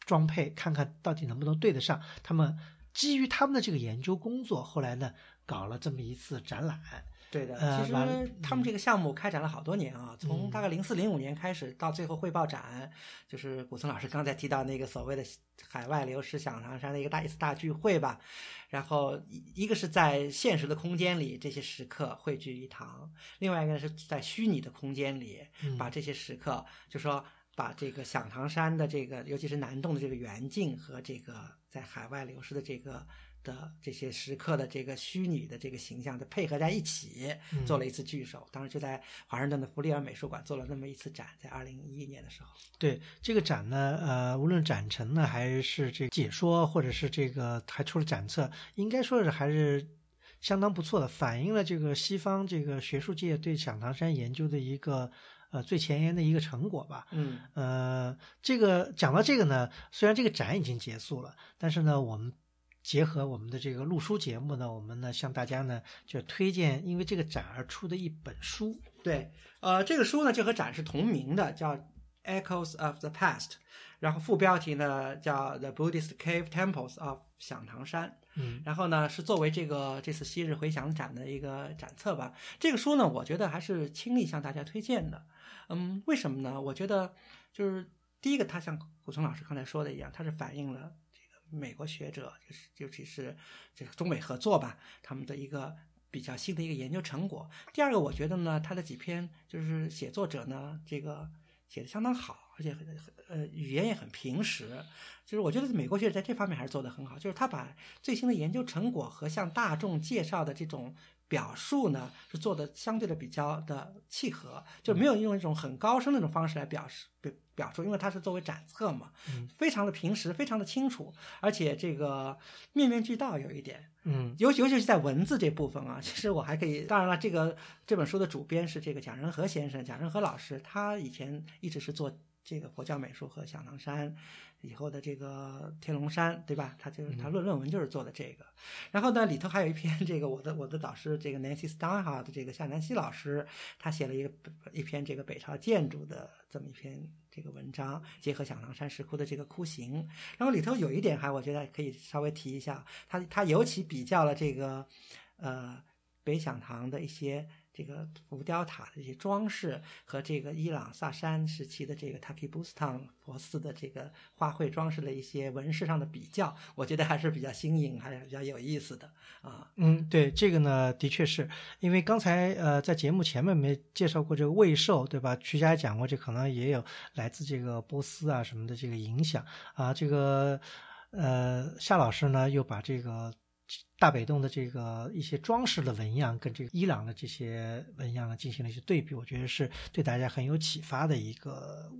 S2: 装配看看到底能不能对得上。他们基于他们的这个研究工作，后来呢搞了这么一次展览。
S1: 对的，其实他们这个项目开展了好多年啊，从大概零四零五年开始，到最后汇报展，就是古村老师刚才提到那个所谓的海外流失响堂山的一个大一次大聚会吧。然后一个是在现实的空间里，这些时刻汇聚一堂；另外一个是在虚拟的空间里，把这些时刻就说。把这个响堂山的这个，尤其是南洞的这个远景和这个在海外流失的这个的这些石刻的这个虚拟的这个形象，的配合在一起，做了一次聚首。当时就在华盛顿的弗利尔美术馆做了那么一次展，在二零一一年的时候。
S2: 对这个展呢，呃，无论展陈呢，还是这解说，或者是这个还出了展册，应该说是还是相当不错的，反映了这个西方这个学术界对响堂山研究的一个。呃，最前沿的一个成果吧。
S1: 嗯，
S2: 呃，这个讲到这个呢，虽然这个展已经结束了，但是呢，我们结合我们的这个录书节目呢，我们呢向大家呢就推荐，因为这个展而出的一本书。
S1: 对，呃，这个书呢就和展是同名的，叫《Echoes of the Past》，然后副标题呢叫《The Buddhist Cave Temples of 响堂山》。
S2: 嗯，
S1: 然后呢，是作为这个这次昔日回响展的一个展册吧。这个书呢，我觉得还是倾力向大家推荐的。嗯，为什么呢？我觉得就是第一个，他像古松老师刚才说的一样，他是反映了这个美国学者，就是尤其是这个中美合作吧，他们的一个比较新的一个研究成果。第二个，我觉得呢，他的几篇就是写作者呢，这个写的相当好，而且很呃语言也很平实。就是我觉得美国学者在这方面还是做得很好，就是他把最新的研究成果和向大众介绍的这种表述呢，是做的相对的比较的契合，就没有用一种很高深的那种方式来表示表表述，因为它是作为展册嘛，
S2: 嗯
S1: 非常的平实，非常的清楚，而且这个面面俱到有一点。
S2: 嗯
S1: 尤尤其是在文字这部分啊，其实我还可以，当然了，这个这本书的主编是这个蒋仁和先生，蒋仁和老师，他以前一直是做这个佛教美术和响堂山以后的这个天龙山，对吧？他就是他论论文就是做的这个。然后呢，里头还有一篇这个我的我的导师这个 Nancy Steinhardt 这个夏南希老师，他写了一个一篇这个北朝建筑的这么一篇这个文章，结合响堂山石窟的这个窟形。然后里头有一点还我觉得可以稍微提一下，他他尤其比较了这个呃北响堂的一些这个浮雕塔的一些装饰和这个伊朗萨珊时期的这个 Taki Bustan 佛寺的这个花卉装饰的一些纹饰上的比较，我觉得还是比较新颖，还是比较有意思的啊。
S2: 嗯，对，这个呢，的确是因为刚才呃在节目前面没介绍过这个魏寿，对吧？曲家讲过，这可能也有来自这个波斯啊什么的这个影响啊。这个呃夏老师呢又把这个大北洞的这个一些装饰的纹样跟这个伊朗的这些纹样呢进行了一些对比，我觉得是对大家很有启发的一个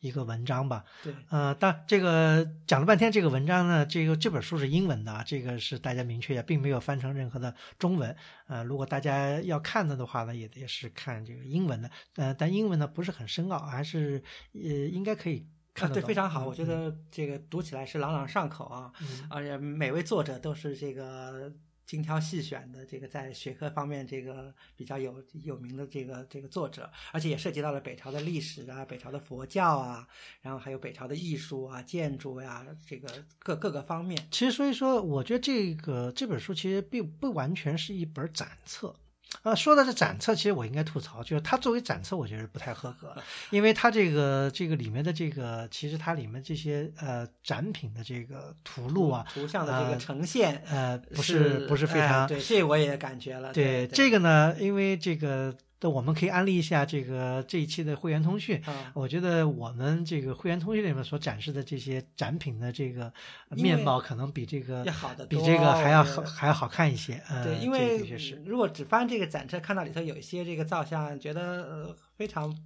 S2: 一个文章吧。
S1: 对，
S2: 呃，但这个讲了半天，这个文章呢，这个这本书是英文的啊，这个是大家明确一下，并没有翻成任何的中文。呃，如果大家要看的的话呢，也也是看这个英文的。呃，但英文呢不是很深奥，还是呃应该可以
S1: 啊，
S2: 看得懂。
S1: 对，非常好，
S2: 嗯
S1: 我觉得这个读起来是朗朗上口啊。
S2: 嗯
S1: 而且每位作者都是这个精挑细选的，这个在学科方面这个比较有有名的这个这个作者，而且也涉及到了北朝的历史啊、北朝的佛教啊，然后还有北朝的艺术啊、建筑呀、这个各各个方面。
S2: 其实，所以说，我觉得这个这本书其实并不完全是一本展册。呃，说到这展册，其实我应该吐槽，就是它作为展册，我觉得不太合格，因为它这个这个里面的这个，其实它里面这些呃展品的这个图录啊，
S1: 图像的这个
S2: 呃
S1: 呈现
S2: 呃，不
S1: 是
S2: 不是非常、
S1: 哎对，这我也感觉了。对对
S2: 这个呢，因为这个的我们可以安利一下这个这一期的会员通讯。
S1: 啊，
S2: 我觉得我们这个会员通讯里面所展示的这些展品的这个面貌，可能比这个
S1: 要好得
S2: 比这个还要好还要好看一些。呃，
S1: 对，因为如果只翻这个展车，看到里头有一些这个造像，觉得呃非常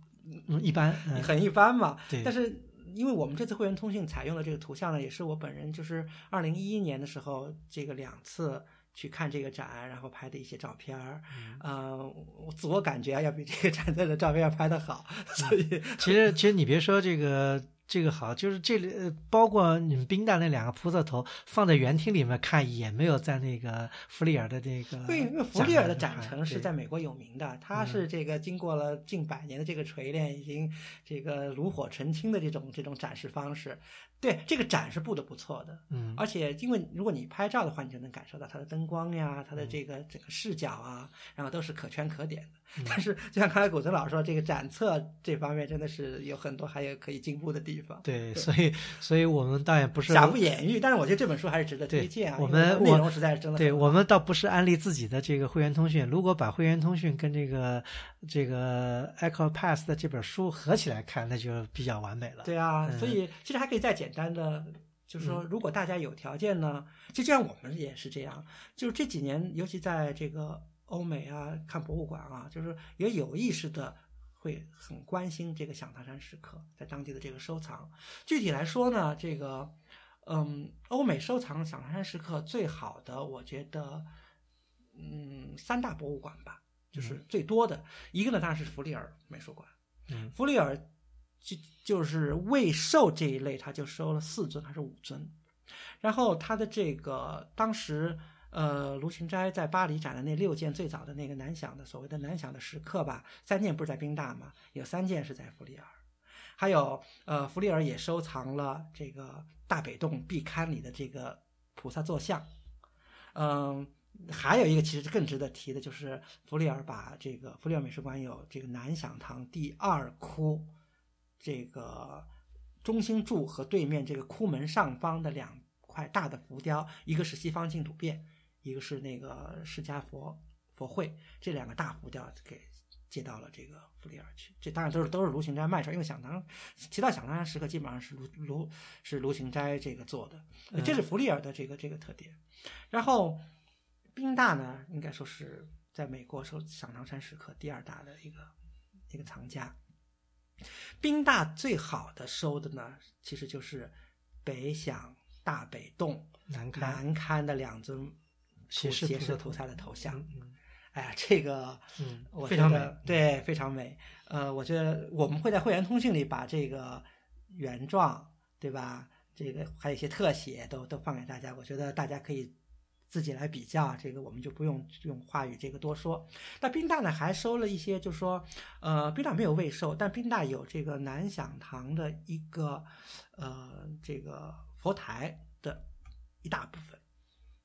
S2: 嗯一般。嗯，
S1: 很一般嘛。
S2: 对
S1: 但是因为我们这次会员通讯采用的这个图像呢，也是我本人就是二零一一年的时候，这个两次去看这个展，然后拍的一些照片儿，
S2: 嗯
S1: 呃，我自我感觉要比这个展册的照片拍的好，所以
S2: 其实其实你别说这个这个好，就是这里呃包括你们冰大那两个菩萨头放在园厅里面看，也没有在那个弗里尔的这个
S1: 对，因为弗利尔的
S2: 展览上
S1: 展陈是在美国有名的，它是这个经过了近百年的这个锤炼，已经这个炉火纯青的这种这种展示方式。对，这个展是布的不错的，
S2: 嗯
S1: 而且因为如果你拍照的话，你就能感受到它的灯光呀，它的
S2: 嗯
S1: 这个整个视角啊，然后都是可圈可点的。
S2: 嗯
S1: 但是就像刚才古村老师说，这个展册这方面真的是有很多还有可以进步的地方。
S2: 对，所以所以我们倒也不是
S1: 瑕不掩瑜，但是我觉得这本书还是值得推荐啊。
S2: 我们
S1: 内容实在是真的
S2: 对我们倒不是安利自己的这个会员通讯，如果把会员通讯跟这个这个 Echo Pass 的这本书合起来看，那就比较完美了。
S1: 对啊，
S2: 嗯
S1: 所以其实还可以再简单的，就是说，如果大家有条件呢，就就像我们也是这样，就是这几年，尤其在这个欧美啊，看博物馆啊，就是也有意识的会很关心这个响堂山石刻在当地的这个收藏。具体来说呢，这个嗯，欧美收藏响堂山石刻最好的，我觉得嗯三大博物馆吧，就是最多的一个呢，当然是弗里尔美术馆。
S2: 嗯
S1: 弗里尔就就是未寿这一类，他就收了四尊还是五尊，然后他的这个当时呃卢芹斋在巴黎展的那六件最早的那个南响的所谓的南响的石刻吧，三件不是在宾大嘛，有三件是在弗里尔，还有呃弗里尔也收藏了这个大北洞壁龛里的这个菩萨坐像，嗯。还有一个其实更值得提的就是弗里尔把这个弗里尔美术馆有这个南响堂第二窟这个中心柱和对面这个窟门上方的两块大的浮雕，一个是西方净土变，一个是那个释迦佛佛会，这两个大浮雕给接到了这个弗里尔去。这当然都是都是卢芹斋卖出来，因为响堂提到响堂山石刻，基本上是卢卢是卢芹斋这个做的，这是弗里尔的这个这个特点。然后宾大呢，应该说是在美国收赏堂山石刻第二大的一个一个藏家。宾大最好的收的呢，其实就是北响、大北洞、
S2: 南
S1: 堪南堪的两尊
S2: 斜
S1: 斜
S2: 视
S1: 菩萨的头像。
S2: 嗯
S1: 哎呀，这个
S2: 嗯，
S1: 我
S2: 非常美
S1: 觉得，对，非常美。呃，我觉得我们会在会员通讯里把这个原状，对吧？这个还有一些特写都都放给大家，我觉得大家可以自己来比较。这个我们就不用用话语这个多说。那宾大呢，还收了一些，就说，呃，宾大没有未收，但宾大有这个南响堂的一个呃这个佛台的一大部分。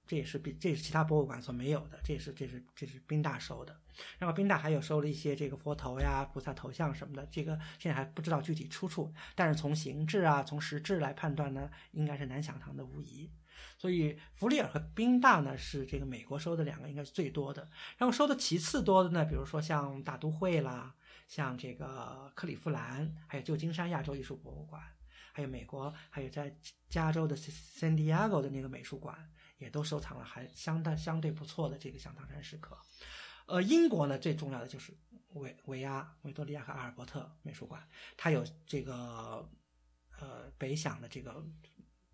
S1: 这也是比这是其他博物馆所没有的，这也是这是这是宾大收的。然后宾大还有收了一些这个佛头呀、菩萨头像什么的，这个现在还不知道具体出处，但是从形制啊、从实质来判断呢，应该是南响堂的无疑。所以弗里尔和宾大呢是这个美国收的两个应该是最多的。然后收的其次多的呢，比如说像大都会啦，像这个克利夫兰，还有旧金山亚洲艺术博物馆，还有美国，还有在加州的 San Diego 的那个美术馆。也都收藏了，还相当相对不错的这个响堂山石刻。呃，英国呢最重要的就是维维亚、维多利亚和阿尔伯特美术馆，它有这个呃北响的这个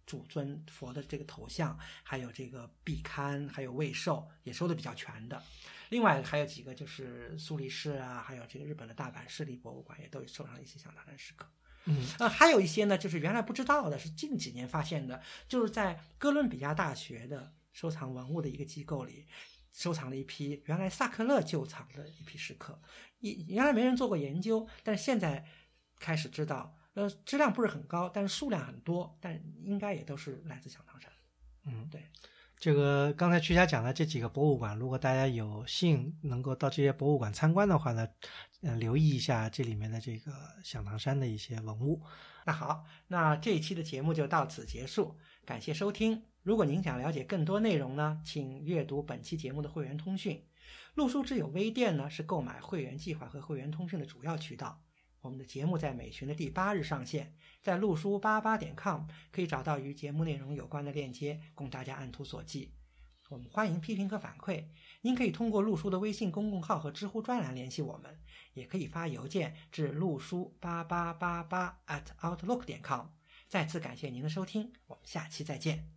S1: 主尊佛的这个头像，还有这个壁龛，还有未寿，也收的比较全的。另外还有几个就是苏黎世啊，还有这个日本的大阪市立博物馆也都有收藏一些响堂山石刻。
S2: 嗯，
S1: 呃，还有一些呢，就是原来不知道的，是近几年发现的，就是在哥伦比亚大学的收藏文物的一个机构里，收藏了一批原来萨克勒旧藏的一批石刻，一原来没人做过研究，但是现在开始知道，呃，质量不是很高，但是数量很多，但应该也都是来自响堂山。
S2: 嗯，
S1: 对。
S2: 这个刚才曲霞讲的这几个博物馆，如果大家有幸能够到这些博物馆参观的话呢，呃，留意一下这里面的这个响堂山的一些文物。
S1: 那好，那这一期的节目就到此结束，感谢收听。如果您想了解更多内容呢，请阅读本期节目的会员通讯。陆书之友微店呢是购买会员计划和会员通讯的主要渠道。我们的节目在每旬的第八日上线，在陆书八八点 com 可以找到与节目内容有关的链接，供大家按图索骥。我们欢迎批评和反馈，您可以通过陆书的微信公共号和知乎专栏联系我们，也可以发邮件至陆书八八八八 at outlook 点 com。再次感谢您的收听，我们下期再见。